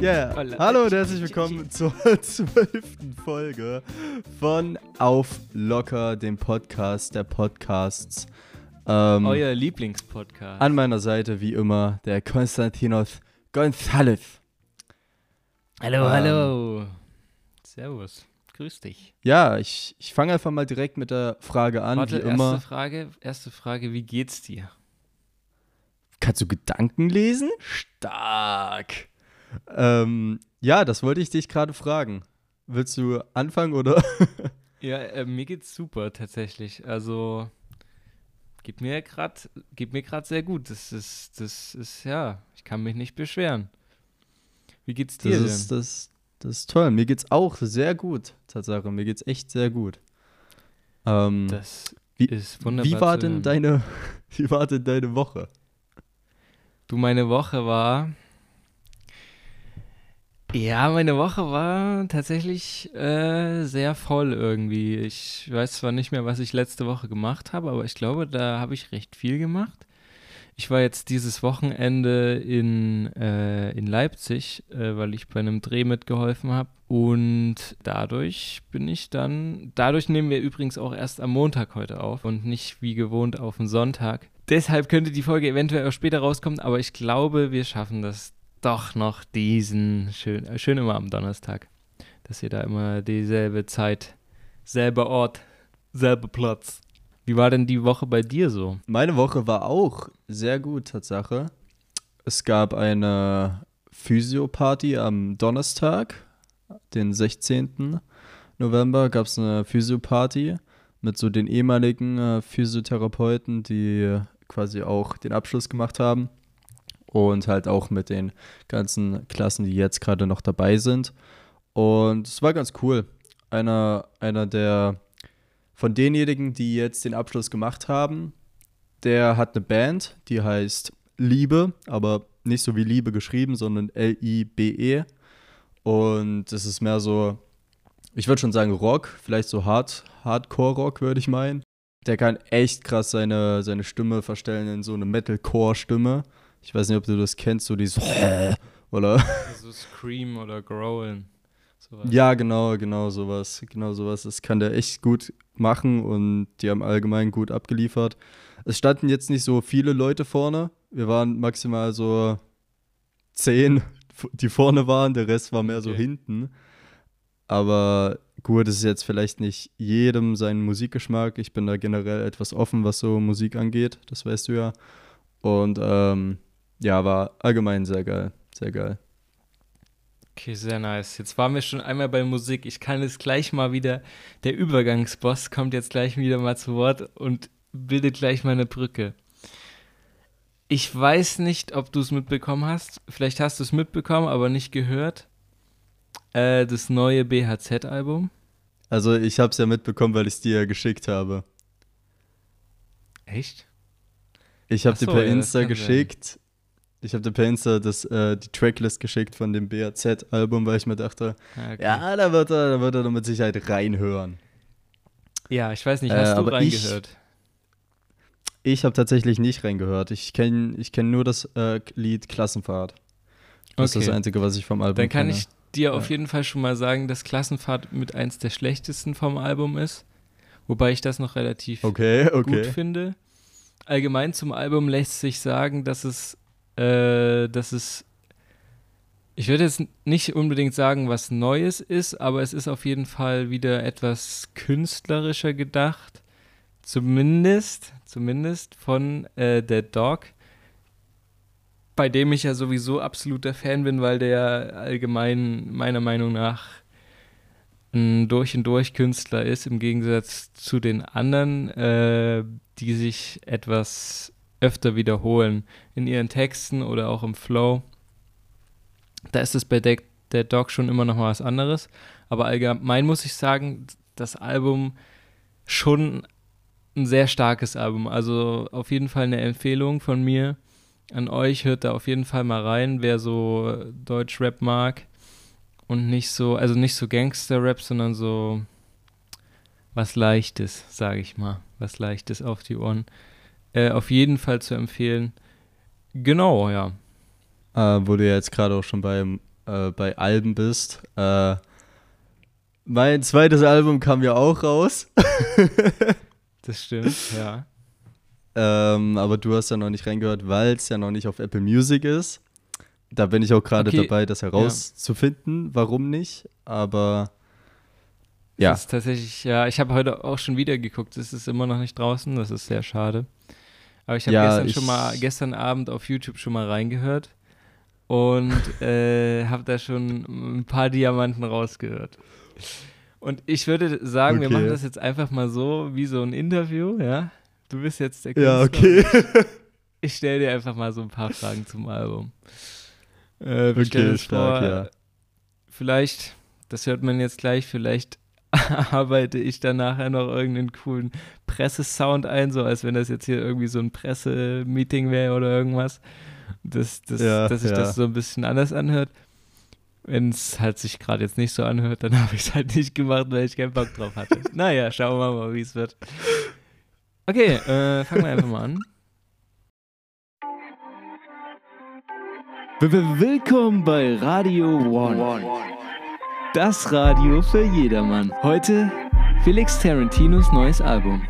Yeah. Hallo und herzlich willkommen zur zwölften Folge von Auf Locker, dem Podcast der Podcasts. Ähm, Euer Lieblingspodcast. An meiner Seite wie immer der Konstantinos González. Hallo, ähm, hallo. Servus. Grüß dich. Ja, ich, ich fange einfach mal direkt mit der Frage an, Warte, wie immer. Erste Frage, erste Frage, wie geht's dir? Kannst du Gedanken lesen? Stark. Ähm, ja, das wollte ich dich gerade fragen. Willst du anfangen oder? ja, äh, mir geht's super tatsächlich. Also geht mir gerade geht mir gerade sehr gut. Das ist das ist ja, ich kann mich nicht beschweren. Wie geht's dir das denn? Ist, das, das ist toll. Mir geht's auch sehr gut, Tatsache. Mir geht's echt sehr gut. Ähm, das wie, ist wunderbar. Wie war denn deine wie war denn deine Woche? Du, meine Woche war ja, meine Woche war tatsächlich äh, sehr voll irgendwie. Ich weiß zwar nicht mehr, was ich letzte Woche gemacht habe, aber ich glaube, da habe ich recht viel gemacht. Ich war jetzt dieses Wochenende in, äh, in Leipzig, äh, weil ich bei einem Dreh mitgeholfen habe. Und dadurch bin ich dann, dadurch nehmen wir übrigens auch erst am Montag heute auf und nicht wie gewohnt auf den Sonntag. Deshalb könnte die Folge eventuell auch später rauskommen, aber ich glaube, wir schaffen das doch noch diesen, schön, äh, schön immer am Donnerstag, dass ihr da immer dieselbe Zeit, selber Ort, selber Platz. Wie war denn die Woche bei dir so? Meine Woche war auch sehr gut, Tatsache. Es gab eine Physioparty am Donnerstag, den 16. November, gab es eine Physioparty mit so den ehemaligen äh, Physiotherapeuten, die quasi auch den Abschluss gemacht haben und halt auch mit den ganzen Klassen, die jetzt gerade noch dabei sind. Und es war ganz cool. Einer, einer der von denjenigen, die jetzt den Abschluss gemacht haben, der hat eine Band, die heißt Liebe, aber nicht so wie Liebe geschrieben, sondern L-I-B-E. Und es ist mehr so, ich würde schon sagen Rock, vielleicht so Hard, Hardcore-Rock, würde ich meinen. Der kann echt krass seine, seine Stimme verstellen in so eine Metalcore-Stimme. Ich weiß nicht, ob du das kennst, so dieses oder so Scream oder Growlen. Sowas. Ja, genau, genau sowas. Genau sowas. Das kann der echt gut machen und die haben allgemein gut abgeliefert. Es standen jetzt nicht so viele Leute vorne. Wir waren maximal so zehn, die vorne waren. Der Rest war mehr okay. so hinten. Aber gut, es ist jetzt vielleicht nicht jedem sein Musikgeschmack. Ich bin da generell etwas offen, was so Musik angeht. Das weißt du ja. Und ähm, ja, war allgemein sehr geil. Sehr geil. Okay, sehr nice. Jetzt waren wir schon einmal bei Musik. Ich kann jetzt gleich mal wieder, der Übergangsboss kommt jetzt gleich wieder mal zu Wort und bildet gleich mal eine Brücke. Ich weiß nicht, ob du es mitbekommen hast. Vielleicht hast du es mitbekommen, aber nicht gehört. Äh, das neue BHZ-Album. Also ich habe es ja mitbekommen, weil ich es dir ja geschickt habe. Echt? Ich habe so, dir per ja, Insta geschickt. Ich habe dir per Insta das, äh, die Tracklist geschickt von dem BAZ-Album, weil ich mir dachte, ah, okay. ja, da wird, er, da wird er mit Sicherheit reinhören. Ja, ich weiß nicht, hast äh, du reingehört? Ich, ich habe tatsächlich nicht reingehört. Ich kenne ich kenn nur das äh, Lied Klassenfahrt. Das okay. ist das Einzige, was ich vom Album Dann kann kenne. ich dir ja. auf jeden Fall schon mal sagen, dass Klassenfahrt mit eins der schlechtesten vom Album ist. Wobei ich das noch relativ okay, okay. gut finde. Allgemein zum Album lässt sich sagen, dass es äh, dass es, ich würde jetzt nicht unbedingt sagen, was Neues ist, aber es ist auf jeden Fall wieder etwas künstlerischer gedacht. Zumindest, zumindest von äh, der Dog, bei dem ich ja sowieso absoluter Fan bin, weil der allgemein meiner Meinung nach ein durch und durch Künstler ist, im Gegensatz zu den anderen, äh, die sich etwas öfter wiederholen in ihren Texten oder auch im Flow. Da ist es bei der, der Dog schon immer noch mal was anderes. Aber allgemein muss ich sagen, das Album schon ein sehr starkes Album. Also auf jeden Fall eine Empfehlung von mir an euch. Hört da auf jeden Fall mal rein, wer so Deutsch-Rap mag. Und nicht so, also nicht so Gangster-Rap, sondern so was Leichtes, sage ich mal. Was Leichtes auf die Ohren. Äh, auf jeden Fall zu empfehlen. Genau, ja. Äh, wo du ja jetzt gerade auch schon beim äh, bei Alben bist. Äh, mein zweites Album kam ja auch raus. das stimmt, ja. Ähm, aber du hast ja noch nicht reingehört, weil es ja noch nicht auf Apple Music ist. Da bin ich auch gerade okay. dabei, das herauszufinden, ja. warum nicht. Aber ja. Das ist tatsächlich, ja, ich habe heute auch schon wieder geguckt, es ist immer noch nicht draußen, das ist sehr schade. Aber ich habe ja, gestern schon mal, gestern Abend auf YouTube schon mal reingehört und äh, habe da schon ein paar Diamanten rausgehört. Und ich würde sagen, okay. wir machen das jetzt einfach mal so, wie so ein Interview, ja? Du bist jetzt der Künstler. Ja, okay. Ich stelle dir einfach mal so ein paar Fragen zum Album. Äh, okay, stark, vor, ja. Vielleicht, das hört man jetzt gleich, vielleicht arbeite ich dann nachher noch irgendeinen coolen Pressesound ein, so als wenn das jetzt hier irgendwie so ein Pressemeeting wäre oder irgendwas. Dass, dass, ja, dass sich ja. das so ein bisschen anders anhört. Wenn es halt sich gerade jetzt nicht so anhört, dann habe ich es halt nicht gemacht, weil ich keinen Bock drauf hatte. naja, schauen wir mal, wie es wird. Okay, äh, fangen wir einfach mal an. Willkommen bei Radio One. Das Radio für jedermann. Heute Felix Tarantinos neues Album.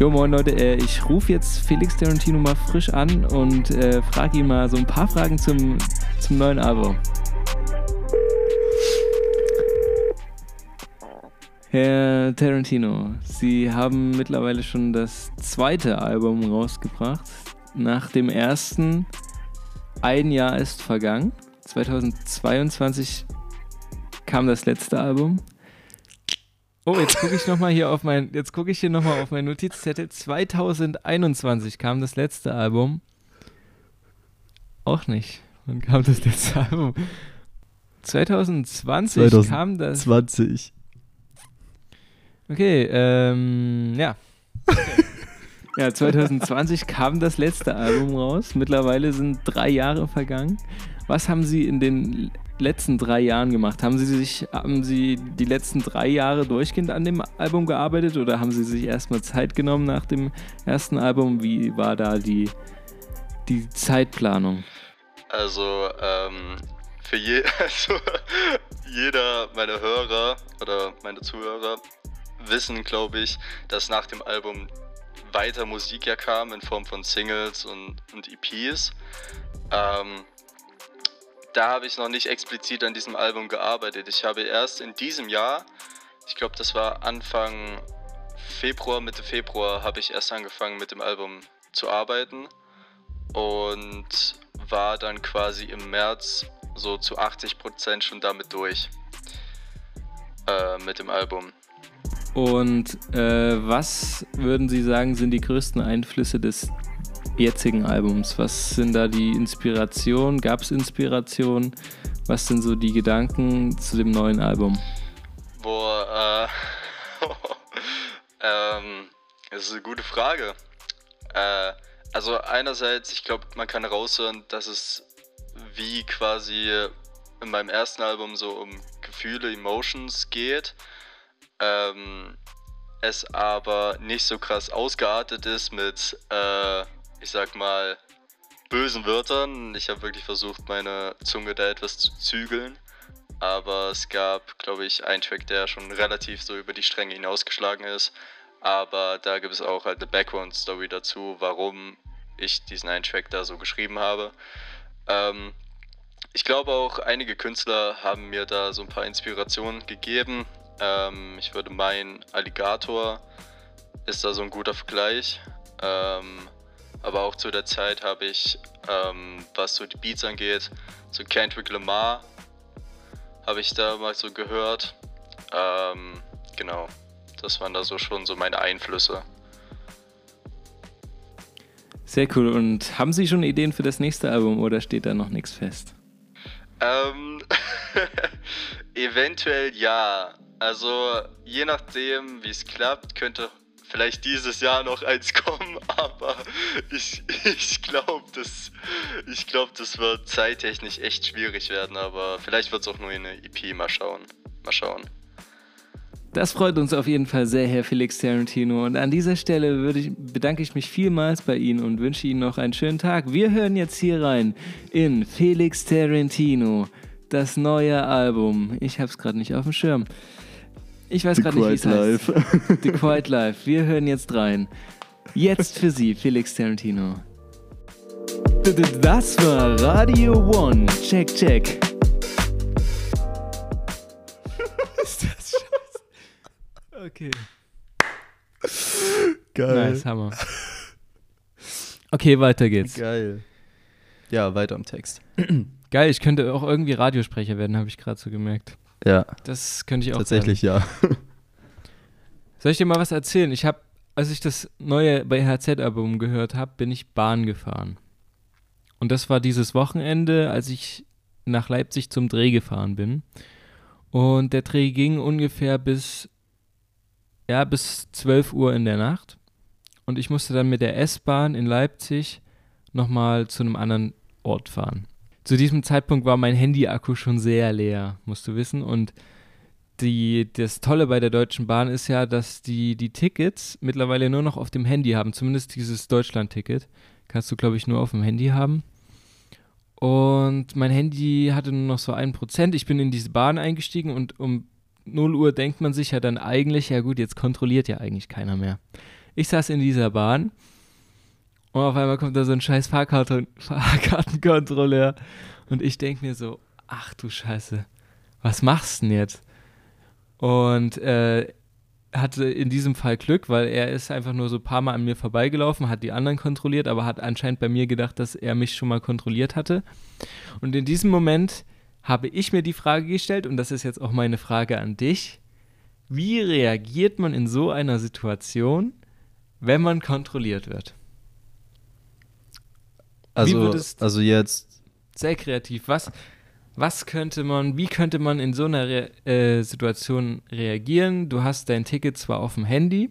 Jo, moin Leute, äh, ich rufe jetzt Felix Tarantino mal frisch an und äh, frage ihn mal so ein paar Fragen zum, zum neuen Album. Herr Tarantino, Sie haben mittlerweile schon das zweite Album rausgebracht. Nach dem ersten ein Jahr ist vergangen. 2022 kam das letzte Album. Oh, jetzt gucke ich noch mal hier auf mein, jetzt gucke ich hier noch mal auf meinen Notizzettel. 2021 kam das letzte Album. Auch nicht. Wann kam das letzte Album? 2020, 2020. kam das. 20. Okay, ähm, ja. ja, 2020 kam das letzte Album raus. Mittlerweile sind drei Jahre vergangen. Was haben Sie in den letzten drei Jahren gemacht? Haben Sie sich, haben Sie die letzten drei Jahre durchgehend an dem Album gearbeitet oder haben Sie sich erstmal Zeit genommen nach dem ersten Album? Wie war da die, die Zeitplanung? Also, ähm, für je, also, jeder meiner Hörer oder meine Zuhörer wissen, glaube ich, dass nach dem Album weiter Musik ja kam in Form von Singles und, und EPs. Ähm, da habe ich noch nicht explizit an diesem Album gearbeitet. Ich habe erst in diesem Jahr, ich glaube, das war Anfang Februar, Mitte Februar, habe ich erst angefangen mit dem Album zu arbeiten und war dann quasi im März so zu 80 Prozent schon damit durch äh, mit dem Album. Und äh, was würden Sie sagen, sind die größten Einflüsse des jetzigen Albums? Was sind da die Inspirationen? Gab es Inspirationen? Was sind so die Gedanken zu dem neuen Album? Boah, äh, ähm, das ist eine gute Frage. Äh, also einerseits, ich glaube, man kann raushören, dass es wie quasi in meinem ersten Album so um Gefühle, Emotions geht ähm, es aber nicht so krass ausgeartet ist mit, äh, ich sag mal, bösen Wörtern. Ich habe wirklich versucht, meine Zunge da etwas zu zügeln. Aber es gab, glaube ich, einen Track, der schon relativ so über die Stränge hinausgeschlagen ist. Aber da gibt es auch halt eine Background-Story dazu, warum ich diesen einen Track da so geschrieben habe. Ähm, ich glaube auch, einige Künstler haben mir da so ein paar Inspirationen gegeben. Ähm, ich würde meinen, Alligator ist da so ein guter Vergleich. Ähm, aber auch zu der Zeit habe ich, ähm, was so die Beats angeht, so Kendrick Lamar habe ich da mal so gehört. Ähm, genau, das waren da so schon so meine Einflüsse. Sehr cool. Und haben Sie schon Ideen für das nächste Album oder steht da noch nichts fest? Ähm, eventuell ja. Also je nachdem, wie es klappt, könnte vielleicht dieses Jahr noch eins kommen, aber ich, ich glaube, das, glaub, das wird zeittechnisch echt schwierig werden, aber vielleicht wird es auch nur eine EP, mal schauen. Mal schauen. Das freut uns auf jeden Fall sehr, Herr Felix Tarantino. Und an dieser Stelle ich, bedanke ich mich vielmals bei Ihnen und wünsche Ihnen noch einen schönen Tag. Wir hören jetzt hier rein in Felix Tarantino, das neue Album. Ich habe es gerade nicht auf dem Schirm. Ich weiß gerade nicht, wie es heißt. The Quiet Life. Wir hören jetzt rein. Jetzt für Sie, Felix Tarantino. Das war Radio One. Check, check. Okay. Geil. Nice, Hammer. Okay, weiter geht's. Geil. Ja, weiter im Text. Geil, ich könnte auch irgendwie Radiosprecher werden, habe ich gerade so gemerkt. Ja. Das könnte ich auch Tatsächlich, werden. ja. Soll ich dir mal was erzählen? Ich habe, als ich das neue bei HZ-Album gehört habe, bin ich Bahn gefahren. Und das war dieses Wochenende, als ich nach Leipzig zum Dreh gefahren bin. Und der Dreh ging ungefähr bis ja, bis 12 Uhr in der Nacht. Und ich musste dann mit der S-Bahn in Leipzig nochmal zu einem anderen Ort fahren. Zu diesem Zeitpunkt war mein Handy-Akku schon sehr leer, musst du wissen. Und die, das Tolle bei der Deutschen Bahn ist ja, dass die die Tickets mittlerweile nur noch auf dem Handy haben. Zumindest dieses Deutschland-Ticket. Kannst du, glaube ich, nur auf dem Handy haben. Und mein Handy hatte nur noch so ein Prozent. Ich bin in diese Bahn eingestiegen und um 0 Uhr denkt man sich ja dann eigentlich, ja gut, jetzt kontrolliert ja eigentlich keiner mehr. Ich saß in dieser Bahn und auf einmal kommt da so ein scheiß Fahrkarten Fahrkartenkontrolleur und ich denke mir so, ach du Scheiße, was machst du denn jetzt? Und äh, hatte in diesem Fall Glück, weil er ist einfach nur so ein paar Mal an mir vorbeigelaufen, hat die anderen kontrolliert, aber hat anscheinend bei mir gedacht, dass er mich schon mal kontrolliert hatte. Und in diesem Moment habe ich mir die Frage gestellt, und das ist jetzt auch meine Frage an dich, wie reagiert man in so einer Situation, wenn man kontrolliert wird? Also, also jetzt. Sehr kreativ. Was, was könnte man, wie könnte man in so einer Re äh, Situation reagieren? Du hast dein Ticket zwar auf dem Handy,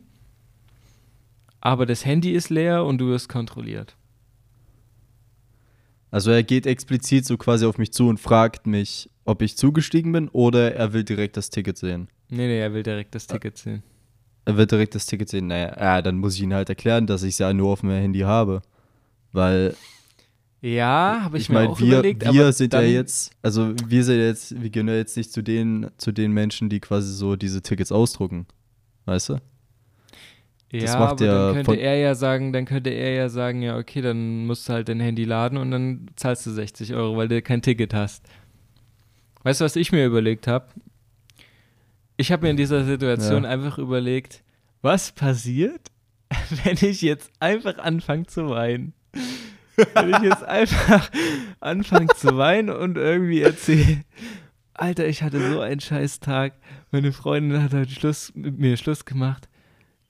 aber das Handy ist leer und du wirst kontrolliert. Also er geht explizit so quasi auf mich zu und fragt mich, ob ich zugestiegen bin oder er will direkt das Ticket sehen. Nee, nee, er will direkt das Ticket sehen. Er will direkt das Ticket sehen. Naja, ja, dann muss ich ihn halt erklären, dass ich es ja nur auf meinem Handy habe. Weil. Ja, habe ich, ich mir mein, auch wir, überlegt. Wir sind ja jetzt, also wir sind jetzt, wir gehören ja jetzt nicht zu den, zu den Menschen, die quasi so diese Tickets ausdrucken. Weißt du? Ja, aber dann könnte er ja sagen, dann könnte er ja sagen, ja, okay, dann musst du halt dein Handy laden und dann zahlst du 60 Euro, weil du kein Ticket hast. Weißt du, was ich mir überlegt habe? Ich habe mir in dieser Situation ja. einfach überlegt, was passiert, wenn ich jetzt einfach anfange zu weinen? Wenn ich jetzt einfach anfange zu weinen und irgendwie erzähle, Alter, ich hatte so einen scheiß Tag. Meine Freundin hat heute Schluss mit mir Schluss gemacht.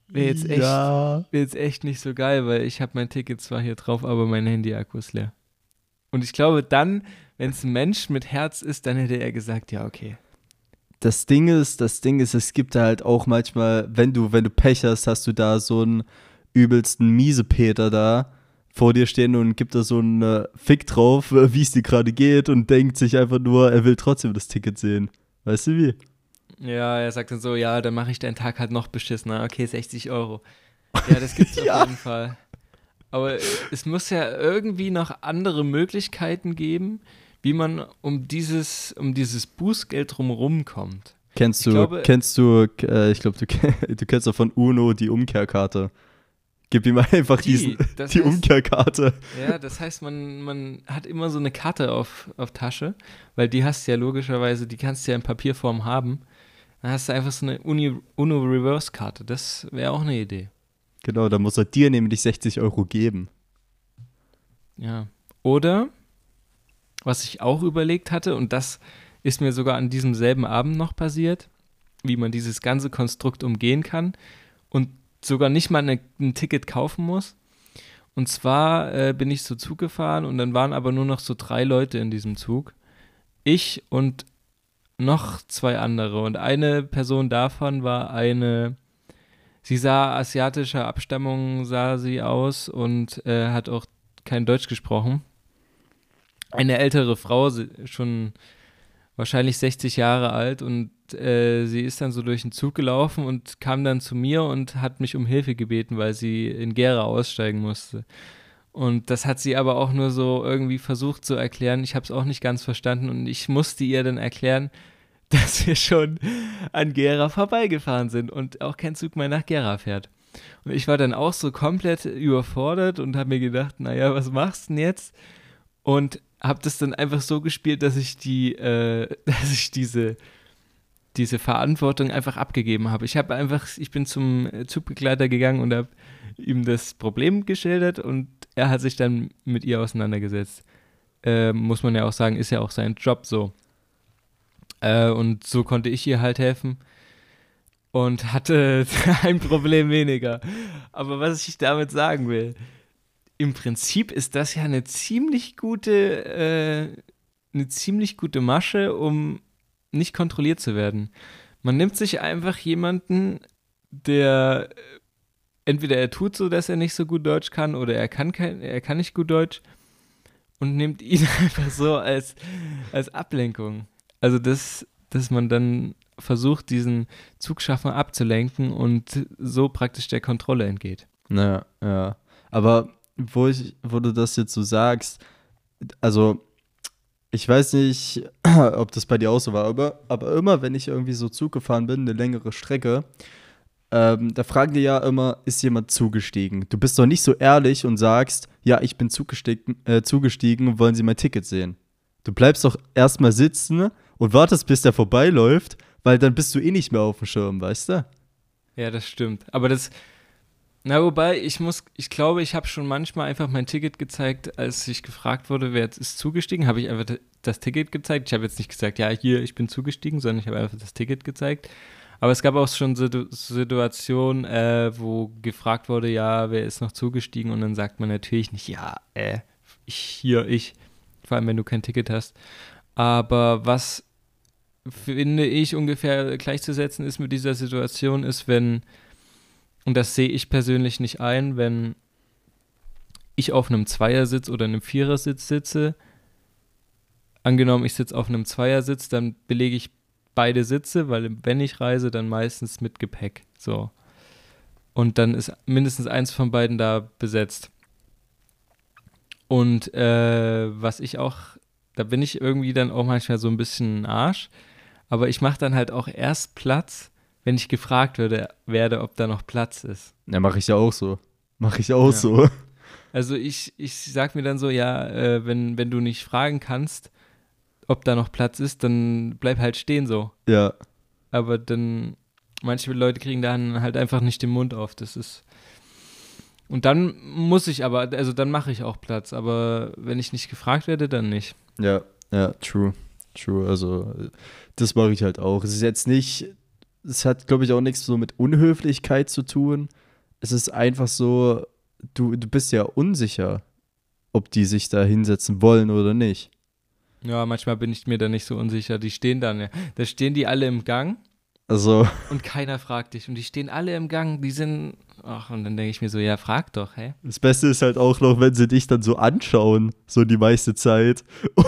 Wäre jetzt, echt, ja. wär jetzt echt nicht so geil, weil ich habe mein Ticket zwar hier drauf, aber mein Handy-Akku ist leer. Und ich glaube dann, wenn es ein Mensch mit Herz ist, dann hätte er gesagt, ja, okay. Das Ding ist, das Ding ist, es gibt halt auch manchmal, wenn du, wenn du Pech hast, hast du da so einen übelsten Miesepeter da vor dir stehen und gibt da so einen äh, Fick drauf, wie es dir gerade geht und denkt sich einfach nur, er will trotzdem das Ticket sehen. Weißt du wie? Ja, er sagt dann so, ja, dann mache ich deinen Tag halt noch beschissener. Okay, 60 Euro. Ja, das gibt's ja. auf jeden Fall. Aber es muss ja irgendwie noch andere Möglichkeiten geben, wie man um dieses, um dieses Bußgeld drumherum kommt. Kennst du, glaube, kennst du, äh, ich glaube, du, du kennst doch von UNO die Umkehrkarte. Gib ihm einfach die, diesen, die heißt, Umkehrkarte. Ja, das heißt, man, man hat immer so eine Karte auf, auf Tasche, weil die hast du ja logischerweise, die kannst du ja in Papierform haben. Dann hast du einfach so eine UNO-Reverse-Karte. Das wäre auch eine Idee. Genau, da muss er dir nämlich 60 Euro geben. Ja. Oder, was ich auch überlegt hatte, und das ist mir sogar an diesem selben Abend noch passiert, wie man dieses ganze Konstrukt umgehen kann und sogar nicht mal eine, ein Ticket kaufen muss. Und zwar äh, bin ich so Zug gefahren und dann waren aber nur noch so drei Leute in diesem Zug. Ich und noch zwei andere. Und eine Person davon war eine, sie sah asiatischer Abstammung, sah sie aus und äh, hat auch kein Deutsch gesprochen. Eine ältere Frau, schon wahrscheinlich 60 Jahre alt und äh, sie ist dann so durch den Zug gelaufen und kam dann zu mir und hat mich um Hilfe gebeten, weil sie in Gera aussteigen musste. Und das hat sie aber auch nur so irgendwie versucht zu erklären. Ich habe es auch nicht ganz verstanden und ich musste ihr dann erklären, dass wir schon an Gera vorbeigefahren sind und auch kein Zug mehr nach Gera fährt. Und ich war dann auch so komplett überfordert und habe mir gedacht, naja, was machst du denn jetzt? Und habe das dann einfach so gespielt, dass ich die, äh, dass ich diese, diese Verantwortung einfach abgegeben habe. Ich habe einfach, ich bin zum Zugbegleiter gegangen und habe ihm das Problem geschildert und er hat sich dann mit ihr auseinandergesetzt. Äh, muss man ja auch sagen, ist ja auch sein Job so. Äh, und so konnte ich ihr halt helfen und hatte ein Problem weniger. Aber was ich damit sagen will, im Prinzip ist das ja eine ziemlich gute, äh, eine ziemlich gute Masche, um nicht kontrolliert zu werden. Man nimmt sich einfach jemanden, der entweder er tut so, dass er nicht so gut Deutsch kann, oder er kann kein, er kann nicht gut Deutsch und nimmt ihn einfach so als, als Ablenkung. Also das, dass man dann versucht, diesen Zugschaffner abzulenken und so praktisch der Kontrolle entgeht. Naja, ja. Aber wo, ich, wo du das jetzt so sagst, also ich weiß nicht, ob das bei dir auch so war, aber, aber immer, wenn ich irgendwie so Zug gefahren bin, eine längere Strecke, ähm, da fragen die ja immer, ist jemand zugestiegen? Du bist doch nicht so ehrlich und sagst, ja, ich bin zugestiegen, äh, zugestiegen, wollen Sie mein Ticket sehen? Du bleibst doch erstmal sitzen und wartest, bis der vorbeiläuft, weil dann bist du eh nicht mehr auf dem Schirm, weißt du? Ja, das stimmt. Aber das, na, wobei, ich muss, ich glaube, ich habe schon manchmal einfach mein Ticket gezeigt, als ich gefragt wurde, wer jetzt ist zugestiegen, habe ich einfach das Ticket gezeigt. Ich habe jetzt nicht gesagt, ja, hier, ich bin zugestiegen, sondern ich habe einfach das Ticket gezeigt. Aber es gab auch schon Situ Situationen, äh, wo gefragt wurde, ja, wer ist noch zugestiegen? Und dann sagt man natürlich nicht, ja, äh, ich, hier, ich. Vor allem, wenn du kein Ticket hast. Aber was finde ich ungefähr gleichzusetzen ist mit dieser Situation, ist, wenn, und das sehe ich persönlich nicht ein, wenn ich auf einem Zweiersitz oder einem Vierersitz sitze, angenommen, ich sitze auf einem Zweiersitz, dann belege ich beide Sitze, weil wenn ich reise, dann meistens mit Gepäck. So. Und dann ist mindestens eins von beiden da besetzt. Und äh, was ich auch, da bin ich irgendwie dann auch manchmal so ein bisschen Arsch, aber ich mache dann halt auch erst Platz, wenn ich gefragt werde, werde ob da noch Platz ist. Ja, mache ich ja auch so. Mache ich auch ja. so. Also ich, ich sag mir dann so, ja, äh, wenn, wenn du nicht fragen kannst, ob da noch Platz ist, dann bleib halt stehen so. Ja. Aber dann, manche Leute kriegen dann halt einfach nicht den Mund auf. Das ist. Und dann muss ich aber, also dann mache ich auch Platz, aber wenn ich nicht gefragt werde, dann nicht. Ja, ja, true. True. Also, das mache ich halt auch. Es ist jetzt nicht, es hat, glaube ich, auch nichts so mit Unhöflichkeit zu tun. Es ist einfach so, du, du bist ja unsicher, ob die sich da hinsetzen wollen oder nicht. Ja, manchmal bin ich mir da nicht so unsicher. Die stehen dann, ja. Da stehen die alle im Gang. Also. Und keiner fragt dich. Und die stehen alle im Gang. Die sind. Ach, und dann denke ich mir so, ja, frag doch, hä? Das Beste ist halt auch noch, wenn sie dich dann so anschauen, so die meiste Zeit.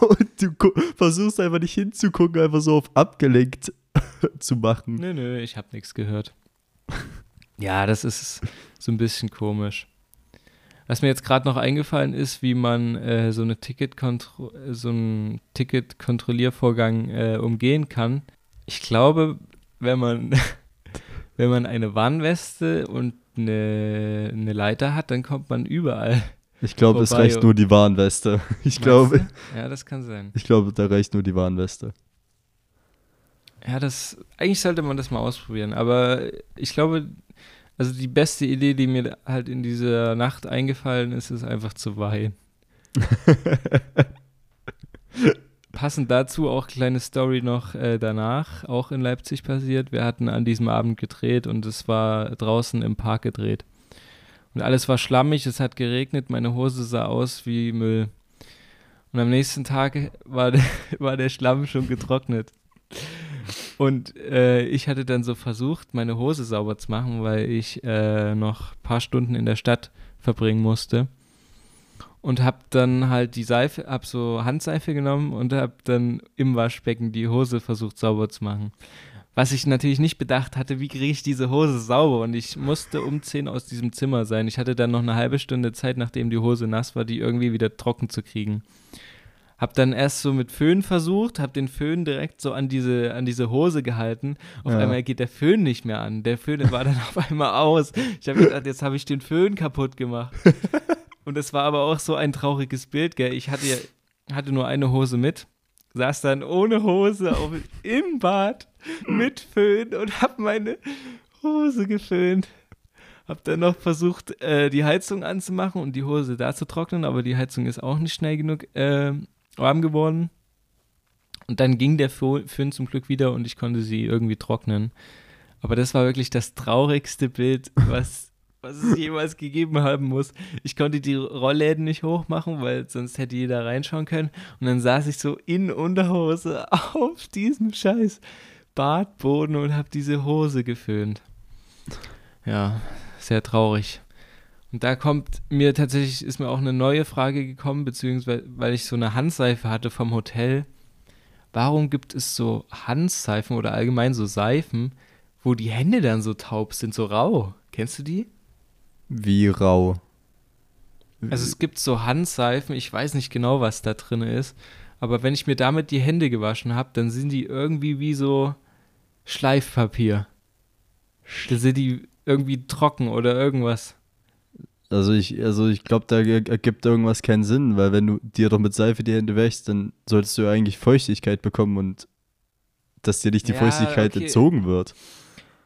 Und, du versuchst einfach nicht hinzugucken, einfach so auf abgelenkt zu machen. Nö, nö, ich habe nichts gehört. Ja, das ist so ein bisschen komisch. Was mir jetzt gerade noch eingefallen ist, wie man äh, so, eine so einen Ticketkontrolliervorgang äh, umgehen kann. Ich glaube, wenn man, wenn man eine Warnweste und eine, eine Leiter hat, dann kommt man überall. Ich glaube, es reicht nur die Warnweste. Ich glaube. Ja, das kann sein. Ich glaube, da reicht nur die Warnweste. Ja, das. Eigentlich sollte man das mal ausprobieren. Aber ich glaube, also die beste Idee, die mir halt in dieser Nacht eingefallen ist, ist einfach zu weinen. Passend dazu auch kleine Story noch äh, danach, auch in Leipzig passiert. Wir hatten an diesem Abend gedreht und es war draußen im Park gedreht. Und alles war schlammig, es hat geregnet, meine Hose sah aus wie Müll. Und am nächsten Tag war der, war der Schlamm schon getrocknet. Und äh, ich hatte dann so versucht, meine Hose sauber zu machen, weil ich äh, noch ein paar Stunden in der Stadt verbringen musste. Und habe dann halt die Seife, habe so Handseife genommen und habe dann im Waschbecken die Hose versucht sauber zu machen. Was ich natürlich nicht bedacht hatte, wie kriege ich diese Hose sauber? Und ich musste um 10 aus diesem Zimmer sein. Ich hatte dann noch eine halbe Stunde Zeit, nachdem die Hose nass war, die irgendwie wieder trocken zu kriegen. Hab dann erst so mit Föhn versucht, hab den Föhn direkt so an diese, an diese Hose gehalten. Auf Ja. einmal geht der Föhn nicht mehr an. Der Föhn war dann auf einmal aus. Ich habe gedacht, jetzt habe ich den Föhn kaputt gemacht. Und es war aber auch so ein trauriges Bild, gell? Ich hatte, ja- hatte nur eine Hose mit, saß dann ohne Hose auf, im Bad mit Föhn und hab meine Hose geföhnt. Hab dann noch versucht, äh, die Heizung anzumachen und die Hose da zu trocknen, aber die Heizung ist auch nicht schnell genug äh, warm geworden. Und dann ging der Föhn zum Glück wieder und ich konnte sie irgendwie trocknen. Aber das war wirklich das traurigste Bild, was, was es jemals gegeben haben muss. Ich konnte die Rollläden nicht hochmachen, weil sonst hätte jeder reinschauen können. Und dann saß ich so in Unterhose auf diesem scheiß Badboden und habe diese Hose geföhnt. Ja, sehr traurig. Und da kommt mir tatsächlich, ist mir auch eine neue Frage gekommen, beziehungsweise weil ich so eine Handseife hatte vom Hotel. Warum gibt es so Handseifen oder allgemein so Seifen, wo die Hände dann so taub sind, so rau? Kennst du die? Wie rau. Also es gibt so Handseifen, ich weiß nicht genau, was da drin ist, aber wenn ich mir damit die Hände gewaschen habe, dann sind die irgendwie wie so Schleifpapier. Da sind die irgendwie trocken oder irgendwas. Also ich, also ich glaube, da ergibt irgendwas keinen Sinn, weil wenn du dir doch mit Seife die Hände wäschst, dann solltest du ja eigentlich Feuchtigkeit bekommen und dass dir nicht die Ja, Feuchtigkeit okay. entzogen wird.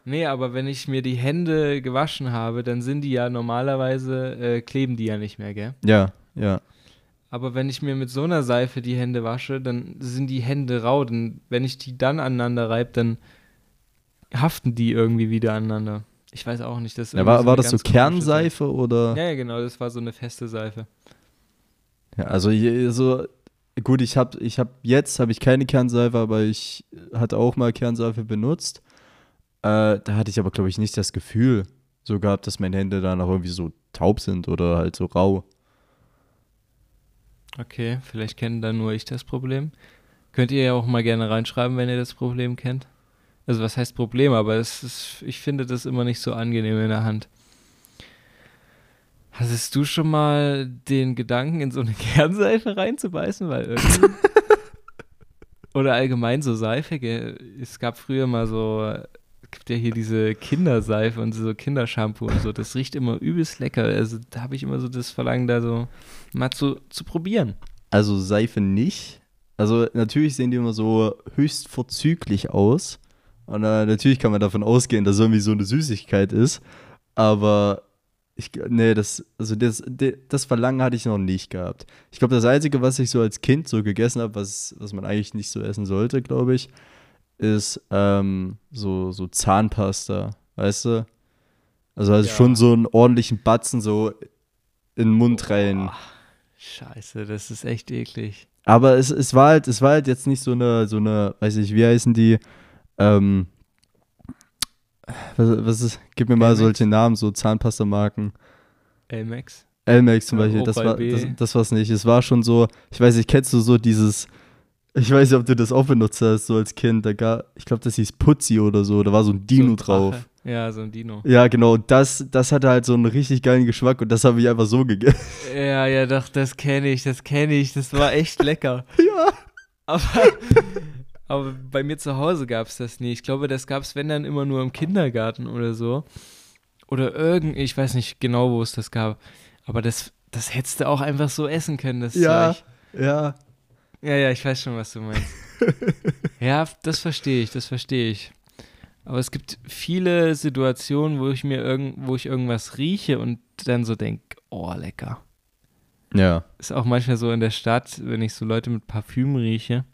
Nee, aber wenn ich mir die Hände gewaschen habe, dann sind die ja normalerweise, äh, kleben die ja nicht mehr, gell? Ja, ja. Aber wenn ich mir mit so einer Seife die Hände wasche, dann sind die Hände rau. Denn wenn ich die dann aneinander reibe, dann haften die irgendwie wieder aneinander. Ich weiß auch nicht. Das ja war, war eine das so Kernseife oder? Ja, ja, genau, das war so eine feste Seife. Ja, also so gut, ich habe ich hab jetzt habe ich keine Kernseife, aber ich hatte auch mal Kernseife benutzt. Äh, da hatte ich aber glaube ich nicht das Gefühl so gehabt, dass meine Hände dann auch irgendwie so taub sind oder halt so rau. Okay, vielleicht kenne dann nur ich das Problem. Könnt ihr ja auch mal gerne reinschreiben, wenn ihr das Problem kennt. Also was heißt Problem, aber es ist, ich finde das immer nicht so angenehm in der Hand. Hattest du schon mal den Gedanken, in so eine Kernseife reinzubeißen? Weil irgendwie. Oder allgemein so Seife. Es gab früher mal so. Gibt ja hier diese Kinderseife und so Kindershampoo und so. Das riecht immer übelst lecker. Also da habe ich immer so das Verlangen, da so mal zu, zu probieren. Also Seife nicht. Also natürlich sehen die immer so höchst vorzüglich aus. Und äh, natürlich kann man davon ausgehen, dass es irgendwie so eine Süßigkeit ist. Aber ich, nee, das, also das, das Verlangen hatte ich noch nicht gehabt. Ich glaube, das Einzige, was ich so als Kind so gegessen habe, was, was man eigentlich nicht so essen sollte, glaube ich, ist ähm, so, so Zahnpasta, weißt du? Also, also Ja. schon so einen ordentlichen Batzen so in den Mund rein. Boah, Scheiße, das ist echt eklig. Aber es, es war halt, es war halt jetzt nicht so eine, so eine, weiß ich, wie heißen die, ähm, was, was ist, gib mir mal solche Namen, so Zahnpastamarken. Elmex? Elmex zum Beispiel, das war, das, das war's nicht. Es war schon so, ich weiß nicht, kennst du so dieses, ich weiß nicht, ob du das auch benutzt hast, so als Kind, da gab, ich glaube, das hieß Putzi oder so, da war so ein Dino So drauf. Ja, so ein Dino. Ja, genau, das, das hatte halt so einen richtig geilen Geschmack und das habe ich einfach so gegessen. Ja, ja, doch, das kenne ich, das kenne ich. Das war echt lecker. ja. Aber, aber bei mir zu Hause gab es das nie. Ich glaube, das gab es, wenn dann immer nur im Kindergarten oder so. Oder irgend, ich weiß nicht genau, wo es das gab. Aber das, das hättest du auch einfach so essen können, das Ja. Zeug. Ja. Ja, ja, ich weiß schon, was du meinst. ja, das verstehe ich, das verstehe ich. Aber es gibt viele Situationen, wo ich mir irgend, wo ich irgendwas rieche und dann so denke, oh, lecker. Ja. Ist auch manchmal so in der Stadt, wenn ich so Leute mit Parfüm rieche.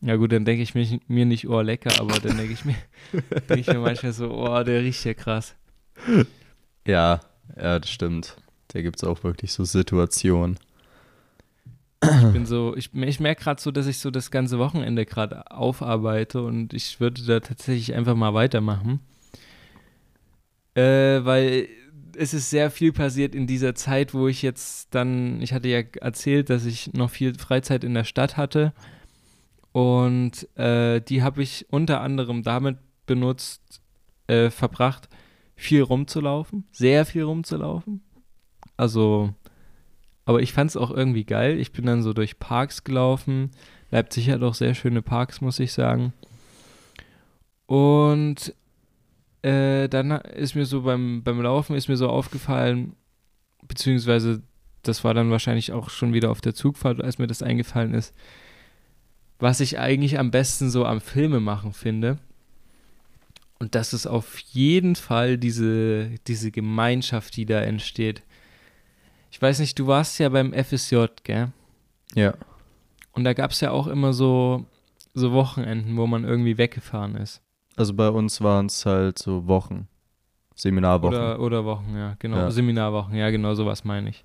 Ja gut, dann denke ich mir, mir nicht, oh, lecker, aber dann denke ich mir, denke ich mir manchmal so, oh, der riecht ja krass. Ja, ja, das stimmt. Da gibt es auch wirklich so Situationen. Ich bin so, ich, ich merke gerade so, dass ich so das ganze Wochenende gerade aufarbeite und ich würde da tatsächlich einfach mal weitermachen. Äh, weil es ist sehr viel passiert in dieser Zeit, wo ich jetzt dann, ich hatte ja erzählt, dass ich noch viel Freizeit in der Stadt hatte. Und äh, die habe ich unter anderem damit benutzt, äh, verbracht, viel rumzulaufen, sehr viel rumzulaufen. Also, aber ich fand es auch irgendwie geil. Ich bin dann so durch Parks gelaufen. Leipzig hat auch sehr schöne Parks, muss ich sagen. Und äh, dann ist mir so beim, beim Laufen ist mir so aufgefallen, beziehungsweise das war dann wahrscheinlich auch schon wieder auf der Zugfahrt, als mir das eingefallen ist, was ich eigentlich am besten so am Filme machen finde. Und das ist auf jeden Fall diese, diese Gemeinschaft, die da entsteht. Ich weiß nicht, du warst ja beim FSJ, gell? Ja. Und da gab es ja auch immer so, so Wochenenden, wo man irgendwie weggefahren ist. Also bei uns waren es halt so Wochen. Seminarwochen. Oder, oder Wochen, ja, genau. Ja. Seminarwochen, ja, genau, sowas meine ich.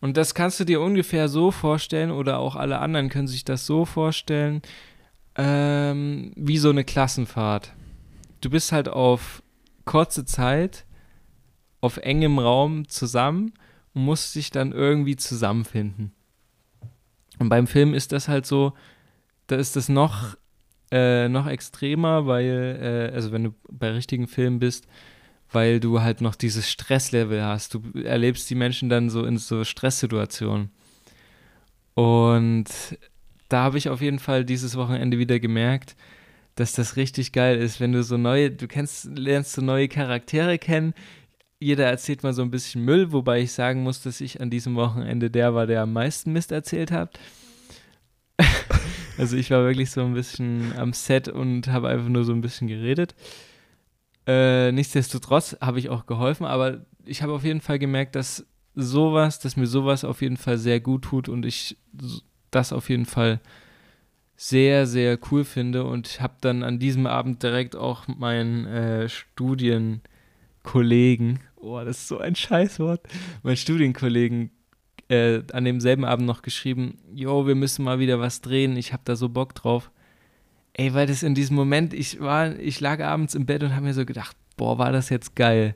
Und das kannst du dir ungefähr so vorstellen, oder auch alle anderen können sich das so vorstellen, ähm, wie so eine Klassenfahrt. Du bist halt auf kurze Zeit auf engem Raum zusammen und musst dich dann irgendwie zusammenfinden. Und beim Film ist das halt so, da ist das noch, äh, noch extremer, weil, äh, also wenn du bei richtigen Filmen bist, weil du halt noch dieses Stresslevel hast. Du erlebst die Menschen dann so in so Stresssituationen. Und da habe ich auf jeden Fall dieses Wochenende wieder gemerkt, dass das richtig geil ist, wenn du so neue, du kennst, lernst so neue Charaktere kennen. Jeder erzählt mal so ein bisschen Müll, wobei ich sagen muss, dass ich an diesem Wochenende der war, der am meisten Mist erzählt hat. also ich war wirklich so ein bisschen am Set und habe einfach nur so ein bisschen geredet. Äh, nichtsdestotrotz habe ich auch geholfen, aber ich habe auf jeden Fall gemerkt, dass sowas, dass mir sowas auf jeden Fall sehr gut tut und ich das auf jeden Fall sehr, sehr cool finde und habe dann an diesem Abend direkt auch meinen äh, Studienkollegen, oh, das ist so ein Scheißwort, meinen Studienkollegen äh, an demselben Abend noch geschrieben, jo, wir müssen mal wieder was drehen, ich habe da so Bock drauf. Ey, weil das in diesem Moment, ich war, ich lag abends im Bett und habe mir so gedacht, boah, war das jetzt geil.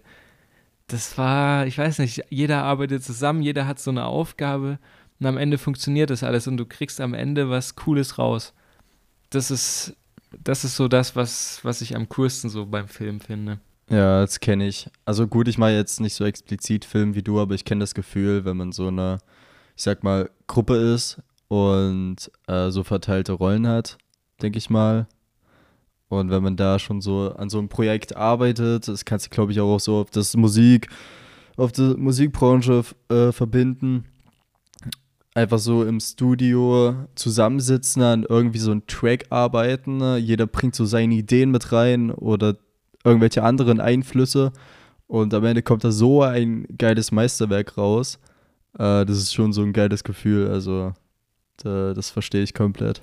Das war, ich weiß nicht, jeder arbeitet zusammen, jeder hat so eine Aufgabe und am Ende funktioniert das alles und du kriegst am Ende was Cooles raus. Das ist, das ist so das, was, was ich am coolsten so beim Film finde. Ja, das kenne ich. Also gut, ich mache jetzt nicht so explizit Film wie du, aber ich kenne das Gefühl, wenn man so eine, ich sag mal, Gruppe ist und äh, so verteilte Rollen hat, denke ich mal. Und wenn man da schon so an so einem Projekt arbeitet, das kannst du, glaube ich, auch so auf das Musik, auf die Musikbranche äh, verbinden. Einfach so im Studio zusammensitzen, an irgendwie so einem Track arbeiten. Ne? Jeder bringt so seine Ideen mit rein oder irgendwelche anderen Einflüsse. Und am Ende kommt da so ein geiles Meisterwerk raus. Äh, das ist schon so ein geiles Gefühl. Also, da, das verstehe ich komplett.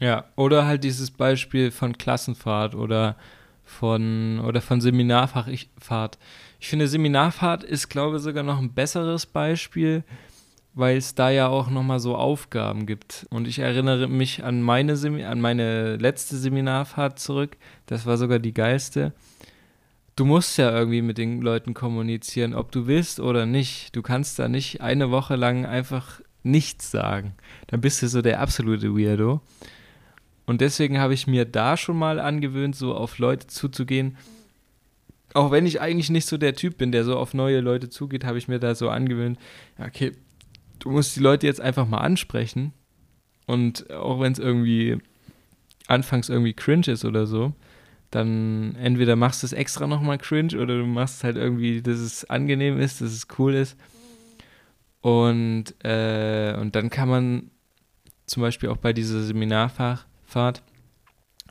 Ja, oder halt dieses Beispiel von Klassenfahrt oder von, oder von Seminarfahrt. Ich finde, Seminarfahrt ist, glaube ich, sogar noch ein besseres Beispiel, weil es da ja auch nochmal so Aufgaben gibt. Und ich erinnere mich an meine, Semi an meine letzte Seminarfahrt zurück. Das war sogar die geilste. Du musst ja irgendwie mit den Leuten kommunizieren, ob du willst oder nicht. Du kannst da nicht eine Woche lang einfach nichts sagen. Dann bist du so der absolute Weirdo. Und deswegen habe ich mir da schon mal angewöhnt, so auf Leute zuzugehen. Auch wenn ich eigentlich nicht so der Typ bin, der so auf neue Leute zugeht, habe ich mir da so angewöhnt, okay, du musst die Leute jetzt einfach mal ansprechen. Und auch wenn es irgendwie anfangs irgendwie cringe ist oder so, dann entweder machst du es extra nochmal cringe oder du machst halt irgendwie, dass es angenehm ist, dass es cool ist. Und, äh, und dann kann man zum Beispiel auch bei dieser Seminarfach Fahrt,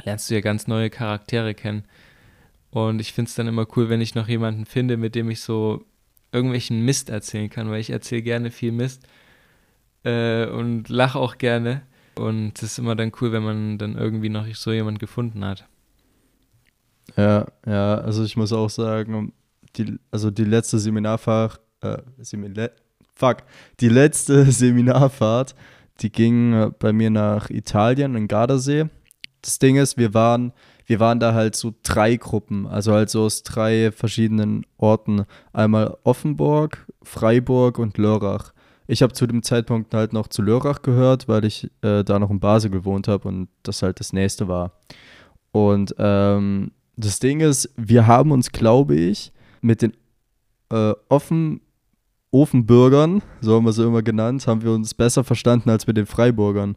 lernst du ja ganz neue Charaktere kennen. Und ich finde es dann immer cool, wenn ich noch jemanden finde, mit dem ich so irgendwelchen Mist erzählen kann, weil ich erzähle gerne viel Mist äh, und lache auch gerne. Und es ist immer dann cool, wenn man dann irgendwie noch so jemand gefunden hat. Ja, ja, also ich muss auch sagen, die, also die letzte Seminarfahrt, äh, Seminar, fuck, die letzte Seminarfahrt, die ging bei mir nach Italien, in Gardasee. Das Ding ist, wir waren, wir waren da halt so drei Gruppen, also halt so aus drei verschiedenen Orten. Einmal Offenburg, Freiburg und Lörrach. Ich habe zu dem Zeitpunkt halt noch zu Lörrach gehört, weil ich äh, da noch in Basel gewohnt habe und das halt das nächste war. Und ähm, das Ding ist, wir haben uns, glaube ich, mit den äh, offen Ofenbürgern, so haben wir sie immer genannt, haben wir uns besser verstanden als mit den Freiburgern.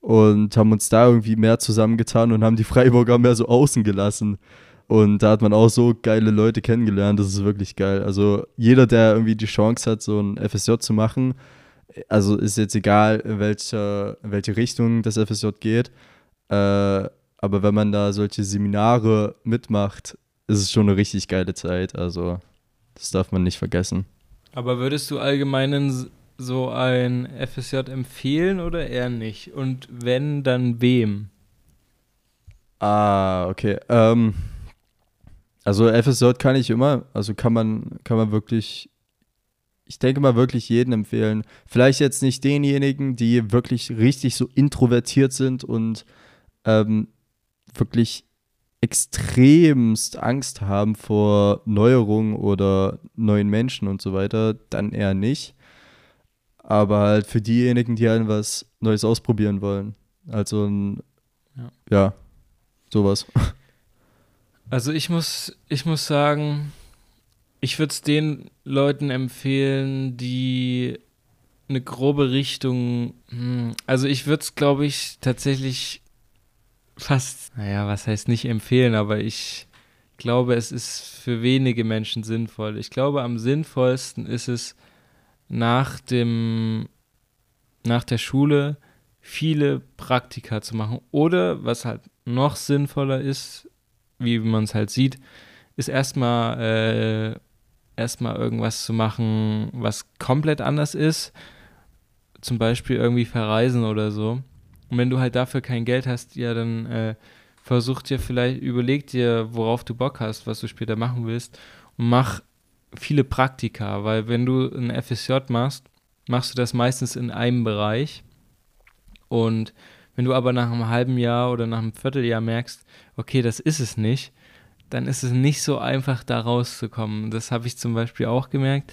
Und haben uns da irgendwie mehr zusammengetan und haben die Freiburger mehr so außen gelassen. Und da hat man auch so geile Leute kennengelernt, das ist wirklich geil. Also jeder, der irgendwie die Chance hat, so ein FSJ zu machen, also ist jetzt egal, in welche, in welche Richtung das FSJ geht, äh, aber wenn man da solche Seminare mitmacht, ist es schon eine richtig geile Zeit. Also das darf man nicht vergessen. Aber würdest du allgemein so ein FSJ empfehlen oder eher nicht? Und wenn, dann wem? Ah, okay. Ähm, also FSJ kann ich immer, also kann man, kann man wirklich, ich denke mal wirklich jeden empfehlen. Vielleicht jetzt nicht denjenigen, die wirklich richtig so introvertiert sind und ähm, wirklich extremst Angst haben vor Neuerungen oder neuen Menschen und so weiter, dann eher nicht. Aber halt für diejenigen, die halt was Neues ausprobieren wollen. Also ein, ja, ja sowas. Also ich muss, ich muss sagen, ich würde es den Leuten empfehlen, die eine grobe Richtung, hm, also ich würde es, glaube ich, tatsächlich fast, naja, was heißt nicht empfehlen, aber ich glaube, es ist für wenige Menschen sinnvoll. Ich glaube, am sinnvollsten ist es nach dem, nach der Schule viele Praktika zu machen. Oder was halt noch sinnvoller ist, wie man es halt sieht, ist erstmal äh, erstmal irgendwas zu machen, was komplett anders ist. Zum Beispiel irgendwie verreisen oder so. Und wenn du halt dafür kein Geld hast, ja, dann äh, versuch dir vielleicht, überleg dir, worauf du Bock hast, was du später machen willst und mach viele Praktika, weil wenn du ein FSJ machst, machst du das meistens in einem Bereich und wenn du aber nach einem halben Jahr oder nach einem Vierteljahr merkst, okay, das ist es nicht, dann ist es nicht so einfach, da rauszukommen. Das habe ich zum Beispiel auch gemerkt.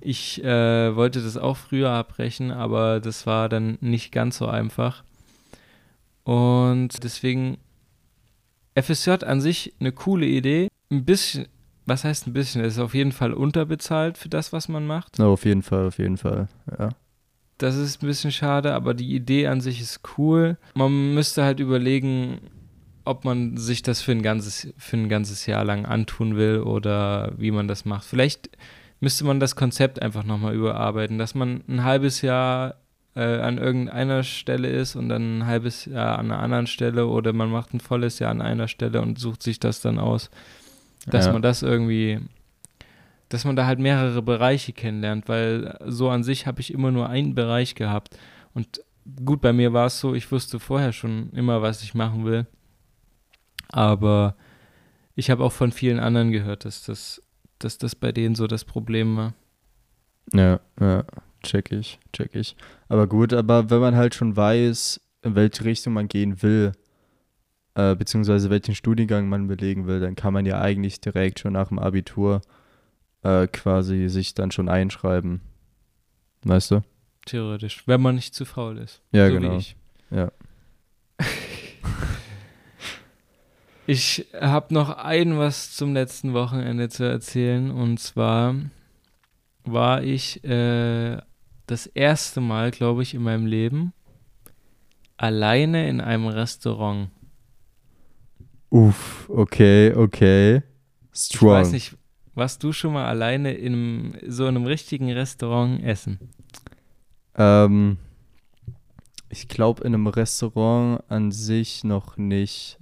Ich äh, wollte das auch früher abbrechen, aber das war dann nicht ganz so einfach. Und deswegen FSJ an sich eine coole Idee. Ein bisschen, was heißt ein bisschen? Es ist auf jeden Fall unterbezahlt für das, was man macht. Na, auf jeden Fall, auf jeden Fall, ja. Das ist ein bisschen schade, aber die Idee an sich ist cool. Man müsste halt überlegen, ob man sich das für ein ganzes, für ein ganzes Jahr lang antun will oder wie man das macht. Vielleicht müsste man das Konzept einfach nochmal überarbeiten, dass man ein halbes Jahr äh, an irgendeiner Stelle ist und dann ein halbes Jahr an einer anderen Stelle oder man macht ein volles Jahr an einer Stelle und sucht sich das dann aus, dass ja. man das irgendwie, dass man da halt mehrere Bereiche kennenlernt, weil so an sich habe ich immer nur einen Bereich gehabt und gut, bei mir war es so, ich wusste vorher schon immer, was ich machen will, aber ich habe auch von vielen anderen gehört, dass das, dass das bei denen so das Problem war. Ja, ja, check ich, check ich. Aber gut, aber wenn man halt schon weiß, in welche Richtung man gehen will, äh, beziehungsweise welchen Studiengang man belegen will, dann kann man ja eigentlich direkt schon nach dem Abitur äh, quasi sich dann schon einschreiben. Weißt du? Theoretisch, wenn man nicht zu faul ist. Ja, so genau. ich. Ja. ich habe noch ein was zum letzten Wochenende zu erzählen und zwar war ich äh, das erste Mal, glaube ich, in meinem Leben alleine in einem Restaurant. Uff, okay, okay. Strong. Ich weiß nicht, warst du schon mal alleine in so einem richtigen Restaurant essen? Ähm, ich glaube in einem Restaurant an sich noch nicht.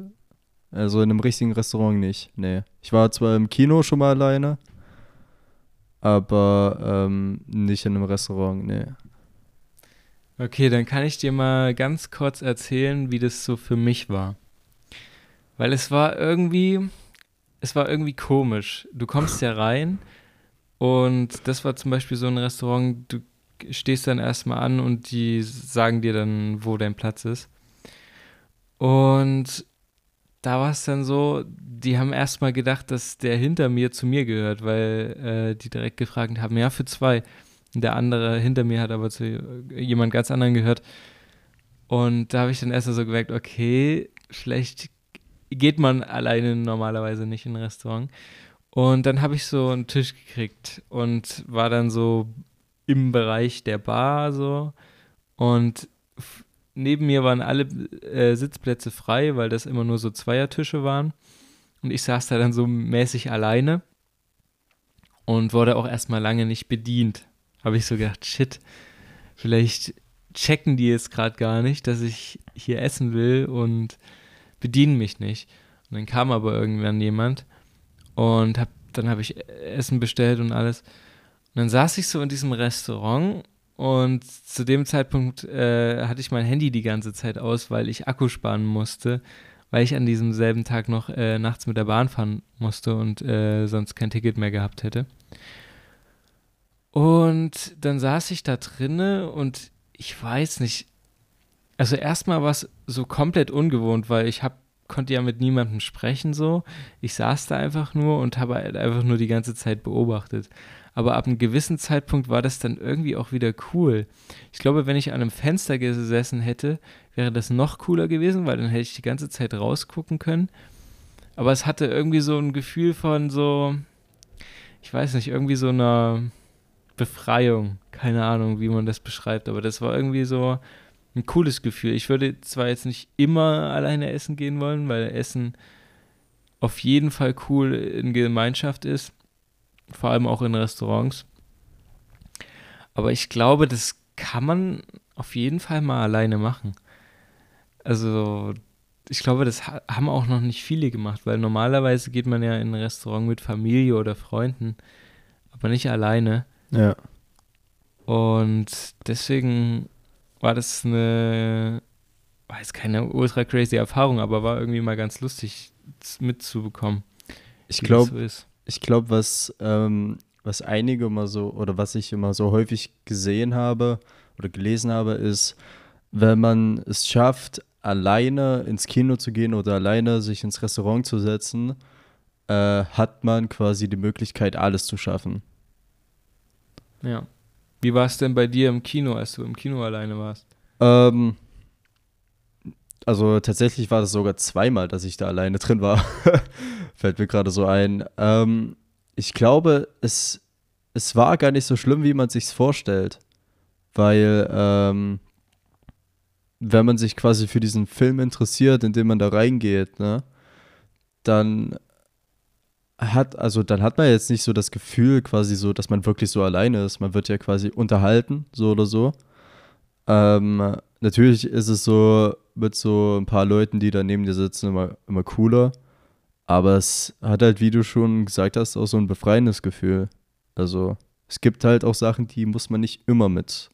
Also in einem richtigen Restaurant nicht. Nee. Ich war zwar im Kino schon mal alleine, aber ähm, nicht in einem Restaurant, nee. Okay, dann kann ich dir mal ganz kurz erzählen, wie das so für mich war. Weil es war irgendwie, es war irgendwie komisch. Du kommst ja rein und das war zum Beispiel so ein Restaurant, du stehst dann erstmal an und die sagen dir dann, wo dein Platz ist. Und da war es dann so, die haben erstmal gedacht, dass der hinter mir zu mir gehört, weil äh, die direkt gefragt haben, ja, für zwei. Der andere hinter mir hat aber zu jemand ganz anderen gehört. Und da habe ich dann erstmal so gemerkt, okay, vielleicht geht man alleine normalerweise nicht in ein Restaurant. Und dann habe ich so einen Tisch gekriegt und war dann so im Bereich der Bar so. Und neben mir waren alle äh, Sitzplätze frei, weil das immer nur so Zweiertische waren. Und ich saß da dann so mäßig alleine und wurde auch erstmal lange nicht bedient. Habe ich so gedacht, shit, vielleicht checken die jetzt gerade gar nicht, dass ich hier essen will und bedienen mich nicht. Und dann kam aber irgendwann jemand und hab, dann habe ich Essen bestellt und alles. Und dann saß ich so in diesem Restaurant und zu dem Zeitpunkt äh, hatte ich mein Handy die ganze Zeit aus, weil ich Akku sparen musste, weil ich an diesem selben Tag noch äh, nachts mit der Bahn fahren musste und äh, sonst kein Ticket mehr gehabt hätte. Und dann saß ich da drinne und ich weiß nicht. Also erstmal war es so komplett ungewohnt, weil ich hab, konnte ja mit niemandem sprechen so. Ich saß da einfach nur und habe halt einfach nur die ganze Zeit beobachtet. Aber ab einem gewissen Zeitpunkt war das dann irgendwie auch wieder cool. Ich glaube, wenn ich an einem Fenster gesessen hätte, wäre das noch cooler gewesen, weil dann hätte ich die ganze Zeit rausgucken können. Aber es hatte irgendwie so ein Gefühl von so, ich weiß nicht, irgendwie so einer Befreiung. Keine Ahnung, wie man das beschreibt, aber das war irgendwie so ein cooles Gefühl. Ich würde zwar jetzt nicht immer alleine essen gehen wollen, weil Essen auf jeden Fall cool in Gemeinschaft ist, vor allem auch in Restaurants. Aber ich glaube, das kann man auf jeden Fall mal alleine machen. Also, ich glaube, das haben auch noch nicht viele gemacht, weil normalerweise geht man ja in ein Restaurant mit Familie oder Freunden, aber nicht alleine. Ja. Und deswegen war das eine, war jetzt keine ultra crazy Erfahrung, aber war irgendwie mal ganz lustig mitzubekommen. Ich glaube, so ich glaube, was, ähm, was einige immer so, oder was ich immer so häufig gesehen habe oder gelesen habe, ist, wenn man es schafft, alleine ins Kino zu gehen oder alleine sich ins Restaurant zu setzen, äh, hat man quasi die Möglichkeit, alles zu schaffen. Ja. Wie war es denn bei dir im Kino, als du im Kino alleine warst? Ähm, also tatsächlich war das sogar zweimal, dass ich da alleine drin war. Fällt mir gerade so ein. Ähm, ich glaube, es, es war gar nicht so schlimm, wie man sich's vorstellt. Weil, ähm, wenn man sich quasi für diesen Film interessiert, in den man da reingeht, ne, dann hat, also dann hat man jetzt nicht so das Gefühl quasi so, dass man wirklich so alleine ist. Man wird ja quasi unterhalten, so oder so. Ähm, natürlich ist es so mit so ein paar Leuten, die da neben dir sitzen, immer, immer cooler. Aber es hat halt, wie du schon gesagt hast, auch so ein befreiendes Gefühl. Also es gibt halt auch Sachen, die muss man nicht immer mit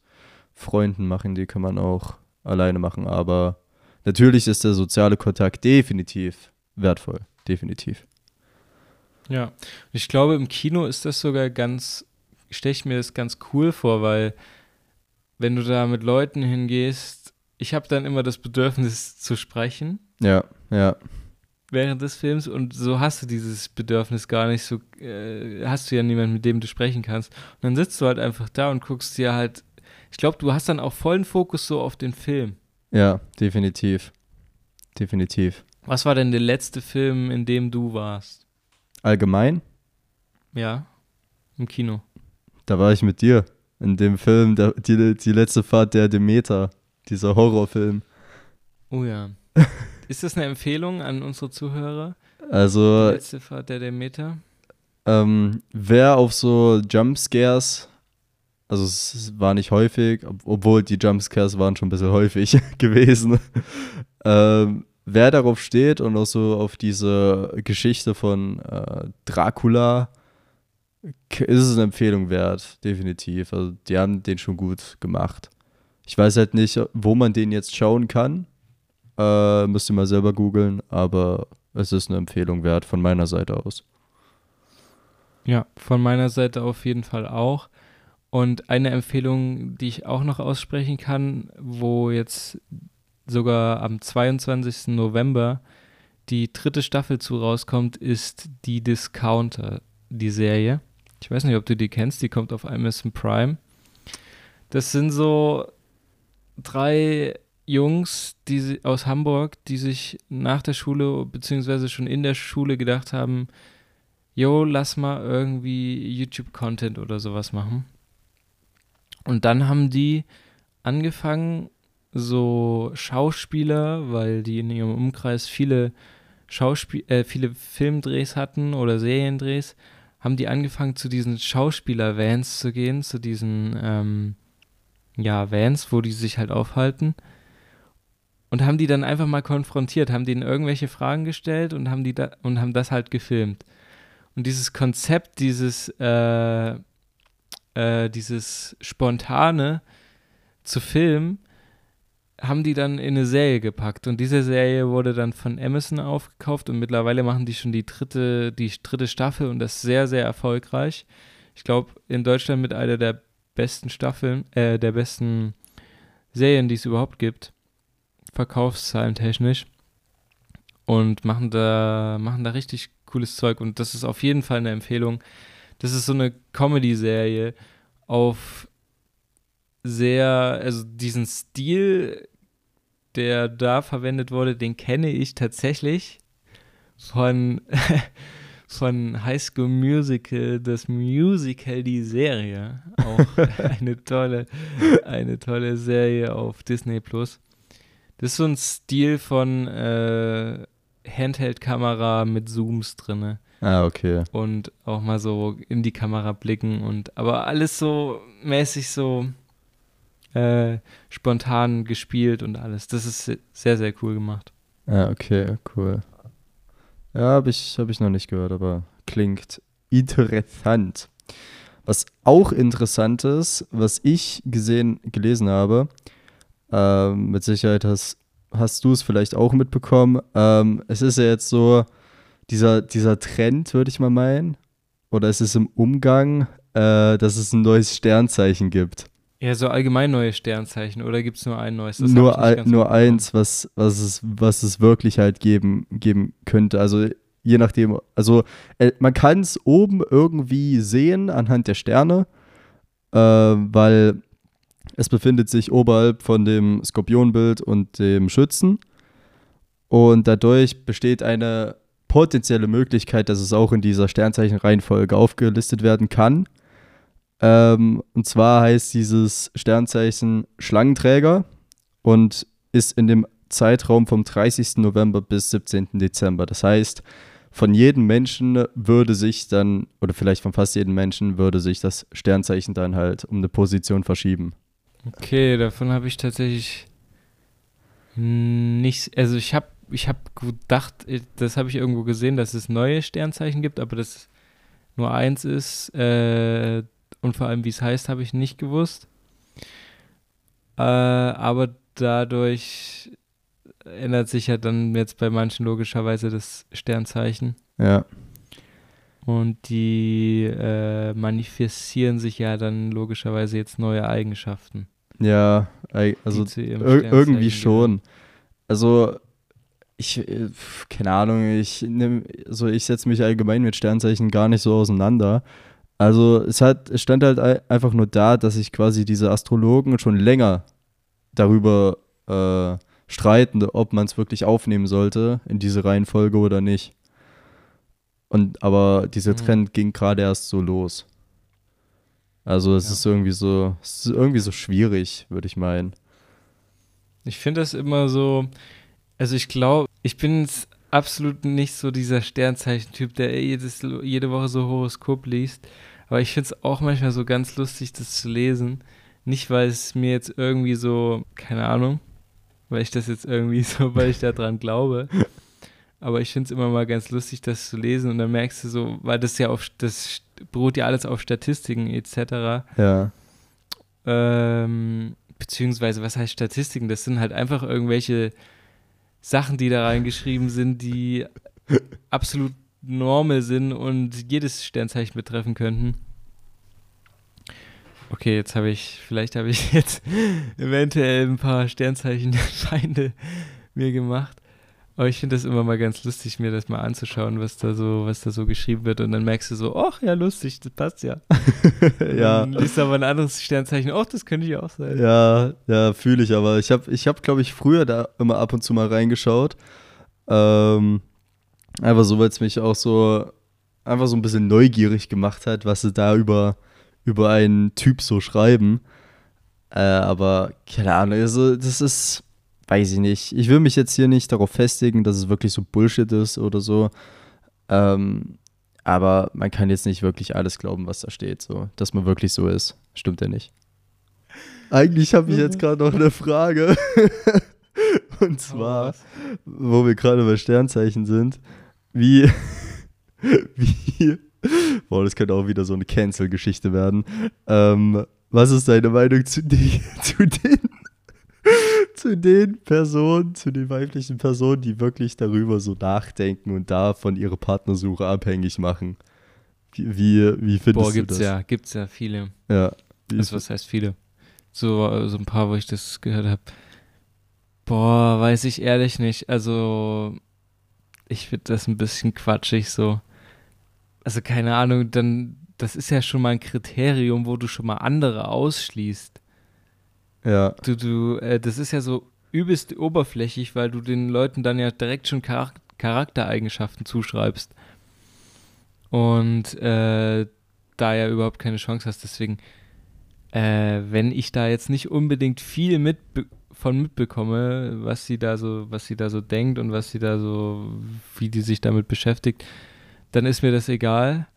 Freunden machen, die kann man auch alleine machen. Aber natürlich ist der soziale Kontakt definitiv wertvoll. Definitiv. Ja, ich glaube, im Kino ist das sogar ganz, stelle ich mir das ganz cool vor, weil wenn du da mit Leuten hingehst, ich habe dann immer das Bedürfnis zu sprechen. Ja, ja. Während des Films und so hast du dieses Bedürfnis gar nicht, so äh, hast du ja niemanden, mit dem du sprechen kannst. Und dann sitzt du halt einfach da und guckst dir halt, ich glaube, du hast dann auch vollen Fokus so auf den Film. Ja, definitiv. Definitiv. Was war denn der letzte Film, in dem du warst? Allgemein? Ja, im Kino. Da war ich mit dir in dem Film, der, die, die letzte Fahrt der Demeter, dieser Horrorfilm. Oh ja. Ist das eine Empfehlung an unsere Zuhörer? Also. Die letzte Fahrt der Demeter? Ähm, wer auf so Jumpscares, also es war nicht häufig, obwohl die Jumpscares waren schon ein bisschen häufig gewesen, ähm, wer darauf steht und auch so auf diese Geschichte von äh, Dracula, ist es eine Empfehlung wert, definitiv. Also die haben den schon gut gemacht. Ich weiß halt nicht, wo man den jetzt schauen kann. Äh, müsst ihr mal selber googeln, aber es ist eine Empfehlung wert von meiner Seite aus. Ja, von meiner Seite auf jeden Fall auch. Und eine Empfehlung, die ich auch noch aussprechen kann, wo jetzt sogar am 22. November die dritte Staffel zu rauskommt, ist die Discounter, die Serie. Ich weiß nicht, ob du die kennst, die kommt auf Amazon Prime. Das sind so drei Jungs die, aus Hamburg, die sich nach der Schule, beziehungsweise schon in der Schule gedacht haben, yo, lass mal irgendwie YouTube-Content oder sowas machen. Und dann haben die angefangen, so Schauspieler, weil die in ihrem Umkreis viele Schauspiel äh, viele Filmdrehs hatten oder Seriendrehs, haben die angefangen zu diesen Schauspieler-Vans zu gehen, zu diesen ähm, ja, Vans, wo die sich halt aufhalten. Und haben die dann einfach mal konfrontiert, haben denen irgendwelche Fragen gestellt und haben die da und haben das halt gefilmt. Und dieses Konzept, dieses, äh, äh, dieses Spontane zu filmen, haben die dann in eine Serie gepackt. Und diese Serie wurde dann von Amazon aufgekauft und mittlerweile machen die schon die dritte, die dritte Staffel und das sehr, sehr erfolgreich. Ich glaube, in Deutschland mit einer der besten Staffeln, äh, der besten Serien, die es überhaupt gibt. Verkaufszahlen technisch. Und machen da, machen da richtig cooles Zeug. Und das ist auf jeden Fall eine Empfehlung. Das ist so eine Comedy-Serie auf sehr, also diesen Stil, der da verwendet wurde, den kenne ich tatsächlich von, von High School Musical, das Musical, die Serie. Auch eine tolle, eine tolle Serie auf Disney Plus. Das ist so ein Stil von äh, Handheld-Kamera mit Zooms drinne. Ah, okay. Und auch mal so in die Kamera blicken und aber alles so mäßig so äh, spontan gespielt und alles. Das ist sehr, sehr cool gemacht. Ja, okay, cool. Ja, habe ich, hab ich noch nicht gehört, aber klingt interessant. Was auch interessant ist, was ich gesehen, gelesen habe, ähm, mit Sicherheit hast, hast du es vielleicht auch mitbekommen. Ähm, es ist ja jetzt so, dieser, dieser Trend, würde ich mal meinen, oder es ist im Umgang, äh, dass es ein neues Sternzeichen gibt. Ja, so allgemein neue Sternzeichen oder gibt es nur ein neues? Das nur ein, nur eins, was, was, es, was es wirklich halt geben, geben könnte. Also je nachdem, also äh, man kann es oben irgendwie sehen anhand der Sterne, äh, weil es befindet sich oberhalb von dem Skorpionbild und dem Schützen. Und dadurch besteht eine potenzielle Möglichkeit, dass es auch in dieser Sternzeichenreihenfolge aufgelistet werden kann. Ähm, und zwar heißt dieses Sternzeichen Schlangenträger und ist in dem Zeitraum vom 30. November bis 17. Dezember. Das heißt, von jedem Menschen würde sich dann, oder vielleicht von fast jedem Menschen, würde sich das Sternzeichen dann halt um eine Position verschieben. Okay, davon habe ich tatsächlich nichts, also ich habe ich habe gedacht, das habe ich irgendwo gesehen, dass es neue Sternzeichen gibt, aber das nur eins ist, äh, und vor allem, wie es heißt, habe ich nicht gewusst. Äh, aber dadurch ändert sich ja dann jetzt bei manchen logischerweise das Sternzeichen. Ja. Und die äh, manifestieren sich ja dann logischerweise jetzt neue Eigenschaften. Ja, also ir irgendwie schon. Also ich, äh, keine Ahnung, ich nehme, so ich setze mich allgemein mit Sternzeichen gar nicht so auseinander. Also es hat, es stand halt einfach nur da, dass sich quasi diese Astrologen schon länger darüber äh, streiten, ob man es wirklich aufnehmen sollte in diese Reihenfolge oder nicht. Und aber dieser mhm. Trend ging gerade erst so los. Also es ja. ist irgendwie so, es ist irgendwie so schwierig, würde ich meinen. Ich finde das immer so, also ich glaube, ich bin absolut nicht so dieser Sternzeichen-Typ, der jedes, jede Woche so Horoskop liest. Aber ich finde es auch manchmal so ganz lustig, das zu lesen. Nicht, weil es mir jetzt irgendwie so, keine Ahnung, weil ich das jetzt irgendwie so, weil ich daran glaube. Aber ich finde es immer mal ganz lustig, das zu lesen. Und dann merkst du so, weil das ja auf, das beruht ja alles auf Statistiken etc. Ja. Ähm, beziehungsweise, was heißt Statistiken? Das sind halt einfach irgendwelche Sachen, die da reingeschrieben sind, die absolut normal sind und jedes Sternzeichen betreffen könnten. Okay, jetzt habe ich, vielleicht habe ich jetzt eventuell ein paar Sternzeichenfeinde mir gemacht. Aber ich finde das immer mal ganz lustig, mir das mal anzuschauen, was da so, was da so geschrieben wird. Und dann merkst du so, ach ja, lustig, das passt ja. ja. Dann liest aber ein anderes Sternzeichen, ach, das könnte ich auch sein. Ja, ja, fühle ich, aber ich habe, ich hab, glaube ich, früher da immer ab und zu mal reingeschaut. Ähm, einfach so, weil es mich auch so, einfach so ein bisschen neugierig gemacht hat, was sie da über, über einen Typ so schreiben. Äh, aber keine Ahnung, also das ist, weiß ich nicht. Ich will mich jetzt hier nicht darauf festigen, dass es wirklich so Bullshit ist oder so. Ähm, aber man kann jetzt nicht wirklich alles glauben, was da steht, so, dass man wirklich so ist. Stimmt ja nicht. Eigentlich habe ich jetzt gerade noch eine Frage. Und zwar, wo wir gerade bei Sternzeichen sind, wie, wie, boah, das könnte auch wieder so eine Cancel-Geschichte werden. Ähm, was ist deine Meinung zu, zu den zu den Personen, zu den weiblichen Personen, die wirklich darüber so nachdenken und davon ihre Partnersuche abhängig machen. Wie, wie, findest Boah, du gibt's das? ja, gibt's ja viele. Ja. Also, was heißt viele? So, so ein paar, wo ich das gehört habe. Boah, weiß ich ehrlich nicht. Also, ich finde das ein bisschen quatschig so. Also, keine Ahnung, dann, das ist ja schon mal ein Kriterium, wo du schon mal andere ausschließt. Ja, Du, du, äh, das ist ja so übelst oberflächlich, weil du den Leuten dann ja direkt schon Charak Charaktereigenschaften zuschreibst. Und äh, da ja überhaupt keine Chance hast. Deswegen, äh, wenn ich da jetzt nicht unbedingt viel mit von mitbekomme, was sie da so, was sie da so denkt und was sie da so, wie die sich damit beschäftigt, dann ist mir das egal.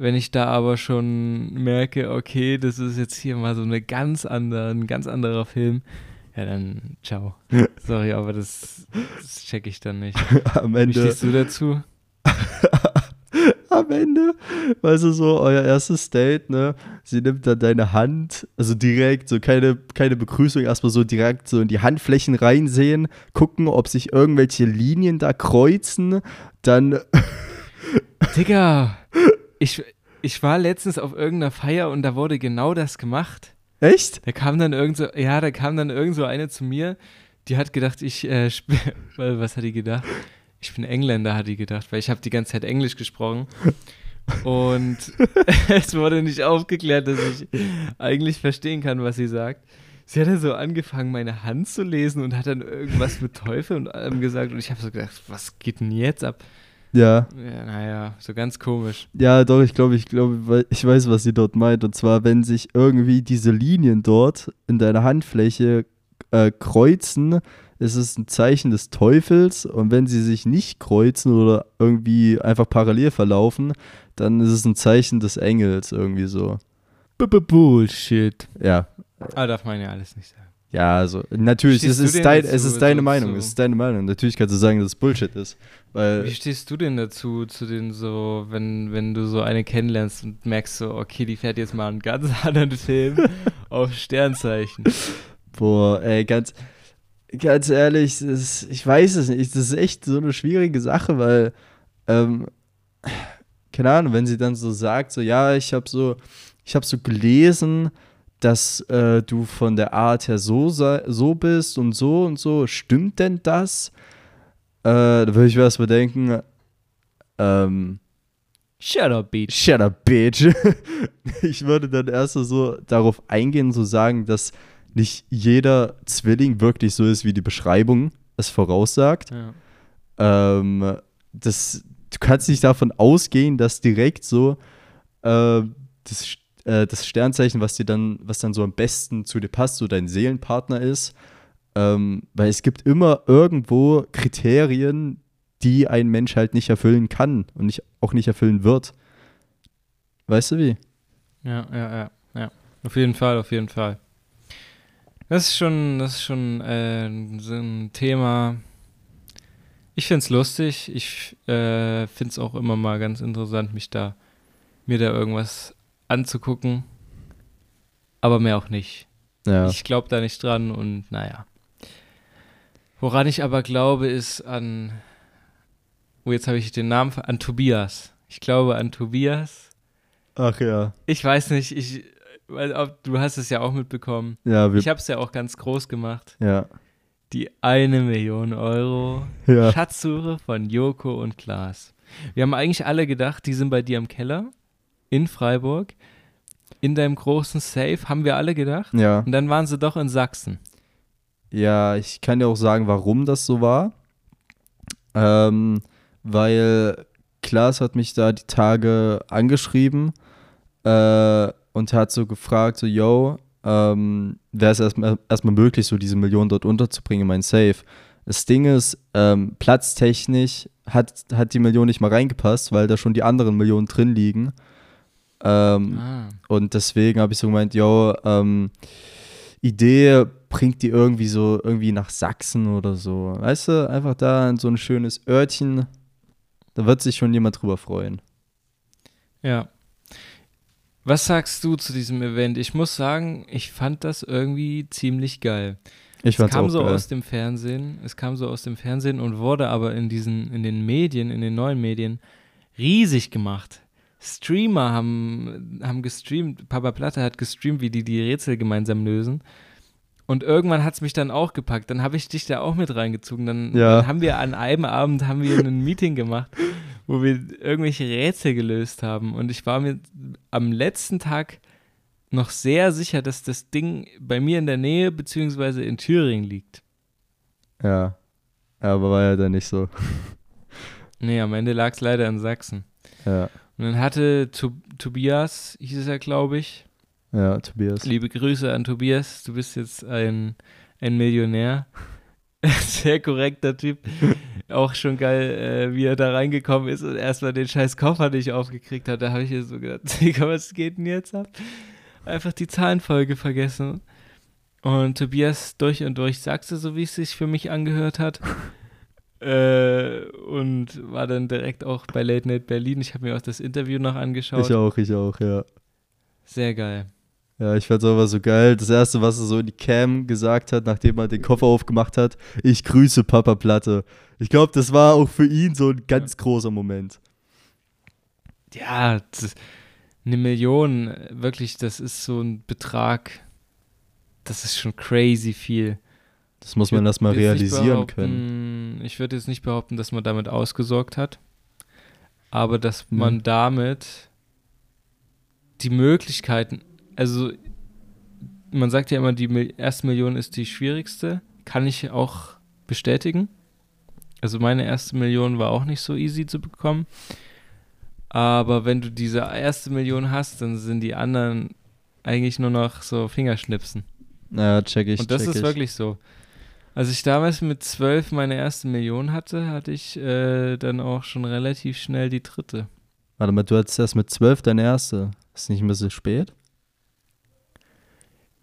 Wenn ich da aber schon merke, okay, das ist jetzt hier mal so eine ganz andere, ein ganz anderer Film, ja dann ciao. Sorry, aber das, das check ich dann nicht. am Wie Ende, stehst du dazu? am Ende, weißt du so, euer erstes Date, ne? Sie nimmt dann deine Hand, also direkt, so keine, keine Begrüßung, erstmal so direkt so in die Handflächen reinsehen, gucken, ob sich irgendwelche Linien da kreuzen, dann, Digga, ich, ich war letztens auf irgendeiner Feier und da wurde genau das gemacht. echt? Da kam dann irgend so, ja, da kam dann irgend so eine zu mir, die hat gedacht, ich, äh, was hat die gedacht? Ich bin Engländer, hat die gedacht, weil ich habe die ganze Zeit Englisch gesprochen. Und es wurde nicht aufgeklärt, dass ich eigentlich verstehen kann, was sie sagt. Sie hat dann so angefangen, meine Hand zu lesen und hat dann irgendwas mit Teufel und allem gesagt. Und ich habe so gedacht, was geht denn jetzt ab? Ja, Ja, naja, so ganz komisch. ja, doch, ich glaube, ich glaube, ich weiß, was sie dort meint. Und zwar, wenn sich irgendwie diese Linien dort in deiner Handfläche äh, kreuzen, ist es ein Zeichen des Teufels. Und wenn sie sich nicht kreuzen oder irgendwie einfach parallel verlaufen, dann ist es ein Zeichen des Engels irgendwie so. Bullshit. Ja, Aber darf man ja alles nicht sagen. Ja, also natürlich, es ist, dein, dazu, es ist deine so Meinung, es ist deine Meinung. Natürlich kannst du sagen, dass es Bullshit ist. Wie stehst du denn dazu, zu den so, wenn, wenn du so eine kennenlernst und merkst so, okay, die fährt jetzt mal einen ganz anderen Film auf Sternzeichen. Boah, ey, ganz, ganz ehrlich, ist, ich weiß es nicht. Das ist echt so eine schwierige Sache, weil, ähm, keine Ahnung, wenn sie dann so sagt, so, ja, ich habe so, ich habe so gelesen, dass äh, du von der Art her so, so bist und so und so, stimmt denn das? Äh, da würde ich mir erstmal denken, ähm, Shut up, Beach. Shut up, bitch. ich würde dann erst so darauf eingehen, so sagen, dass nicht jeder Zwilling wirklich so ist, wie die Beschreibung es voraussagt. Ja. Ähm, das, du kannst nicht davon ausgehen, dass direkt so äh, das, äh, das Sternzeichen, was dir dann, was dann so am besten zu dir passt, so dein Seelenpartner ist. Ähm, weil es gibt immer irgendwo Kriterien, die ein Mensch halt nicht erfüllen kann und nicht, auch nicht erfüllen wird. Weißt du wie? Ja, ja, ja, ja. Auf jeden Fall, auf jeden Fall. Das ist schon, das ist schon äh, so ein Thema. Ich finde es lustig. Ich äh, finde es auch immer mal ganz interessant, mich da, mir da irgendwas anzugucken. Aber mehr auch nicht. Ja. Ich glaube da nicht dran und naja. Woran ich aber glaube, ist an. Oh, jetzt habe ich den Namen. An Tobias. Ich glaube an Tobias. Ach ja. Ich weiß nicht, ich. Du hast es ja auch mitbekommen. Ja, Ich habe es ja auch ganz groß gemacht. ja. Die eine Million Euro Ja. Schatzsuche von Joko und Klaas. Wir haben eigentlich alle gedacht, die sind bei dir im Keller in Freiburg. In deinem großen Safe, haben wir alle gedacht. Ja. Und dann waren sie doch in Sachsen. Ja, ich kann dir auch sagen, warum das so war. Ähm, weil Klaas hat mich da die Tage angeschrieben äh, und hat so gefragt, so, yo, ähm, wäre es erstmal erstmal möglich, so diese Million dort unterzubringen in mein Safe. Das Ding ist, ähm, platztechnisch hat, hat die Million nicht mal reingepasst, weil da schon die anderen Millionen drin liegen. Ähm, Ah. und deswegen habe ich so gemeint, yo, ähm, Idee bringt die irgendwie so irgendwie nach Sachsen oder so. Weißt du, einfach da in so ein schönes Örtchen. Da wird sich schon jemand drüber freuen. Ja. Was sagst du zu diesem Event? Ich muss sagen, ich fand das irgendwie ziemlich geil. Ich Es kam so geil. aus dem Fernsehen, es kam so aus dem Fernsehen und wurde aber in diesen, in den Medien, in den neuen Medien riesig gemacht. Streamer haben, haben gestreamt, Papa Platte hat gestreamt, wie die die Rätsel gemeinsam lösen. Und irgendwann hat es mich dann auch gepackt. Dann habe ich dich da auch mit reingezogen. Dann, Ja. dann haben wir an einem Abend haben wir ein Meeting gemacht, wo wir irgendwelche Rätsel gelöst haben. Und ich war mir am letzten Tag noch sehr sicher, dass das Ding bei mir in der Nähe beziehungsweise in Thüringen liegt. Ja. ja. Aber war ja dann nicht so. Nee, am Ende lag es leider in Sachsen. Ja. Und dann hatte Tob Tobias, hieß es ja, glaube ich. Ja, Tobias. Liebe Grüße an Tobias, du bist jetzt ein, ein Millionär. Sehr korrekter Typ. Auch schon geil, äh, wie er da reingekommen ist und erstmal den scheiß Koffer nicht aufgekriegt hat. Da habe ich mir so gedacht, Digga, was geht denn jetzt ab? Einfach die Zahlenfolge vergessen. Und Tobias durch und durch sagte, so wie es sich für mich angehört hat. Äh, und war dann direkt auch bei Late Night Berlin. Ich habe mir auch das Interview noch angeschaut. Ich auch, ich auch, ja. Sehr geil. Ja, ich fand's aber so geil. Das erste, was er so in die Cam gesagt hat, nachdem er den Koffer aufgemacht hat, ich grüße Papa Platte. Ich glaube, das war auch für ihn so ein ganz großer Moment. Ja, eine Million, wirklich, das ist so ein Betrag, das ist schon crazy viel. Das muss man erstmal realisieren können. Ich würde jetzt nicht behaupten, dass man damit ausgesorgt hat, aber dass Mhm. man damit die Möglichkeiten, also man sagt ja immer, die erste Million ist die schwierigste, kann ich auch bestätigen. Also meine erste Million war auch nicht so easy zu bekommen. Aber wenn du diese erste Million hast, dann sind die anderen eigentlich nur noch so Fingerschnipsen. Ja, check ich. Und das check ist ich. wirklich so. Als ich damals mit zwölf meine erste Million hatte, hatte ich äh, dann auch schon relativ schnell die dritte. Warte mal, du hattest erst mit zwölf deine erste. Ist nicht ein bisschen spät?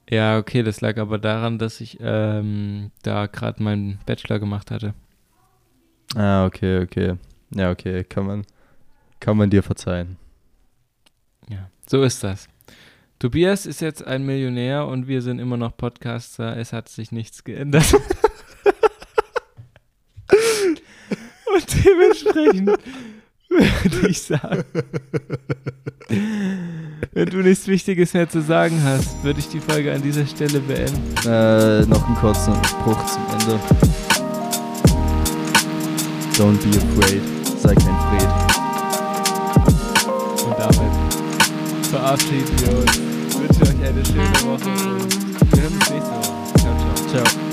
Ja, okay, das lag aber daran, dass ich ähm, da gerade meinen Bachelor gemacht hatte. Ah, okay, okay. Ja, okay, kann man, kann man dir verzeihen. Ja, so ist das. Tobias ist jetzt ein Millionär und wir sind immer noch Podcaster. Es hat sich nichts geändert. und dementsprechend würde ich sagen, wenn du nichts Wichtiges mehr zu sagen hast, würde ich die Folge an dieser Stelle beenden. Äh, noch einen kurzen Spruch zum Ende. Don't be afraid. Sei kein Fred. Verabschieden wir uns. Ich wünsche euch eine schöne Woche und wir hören uns nächste Woche. Ciao, ciao. Ciao.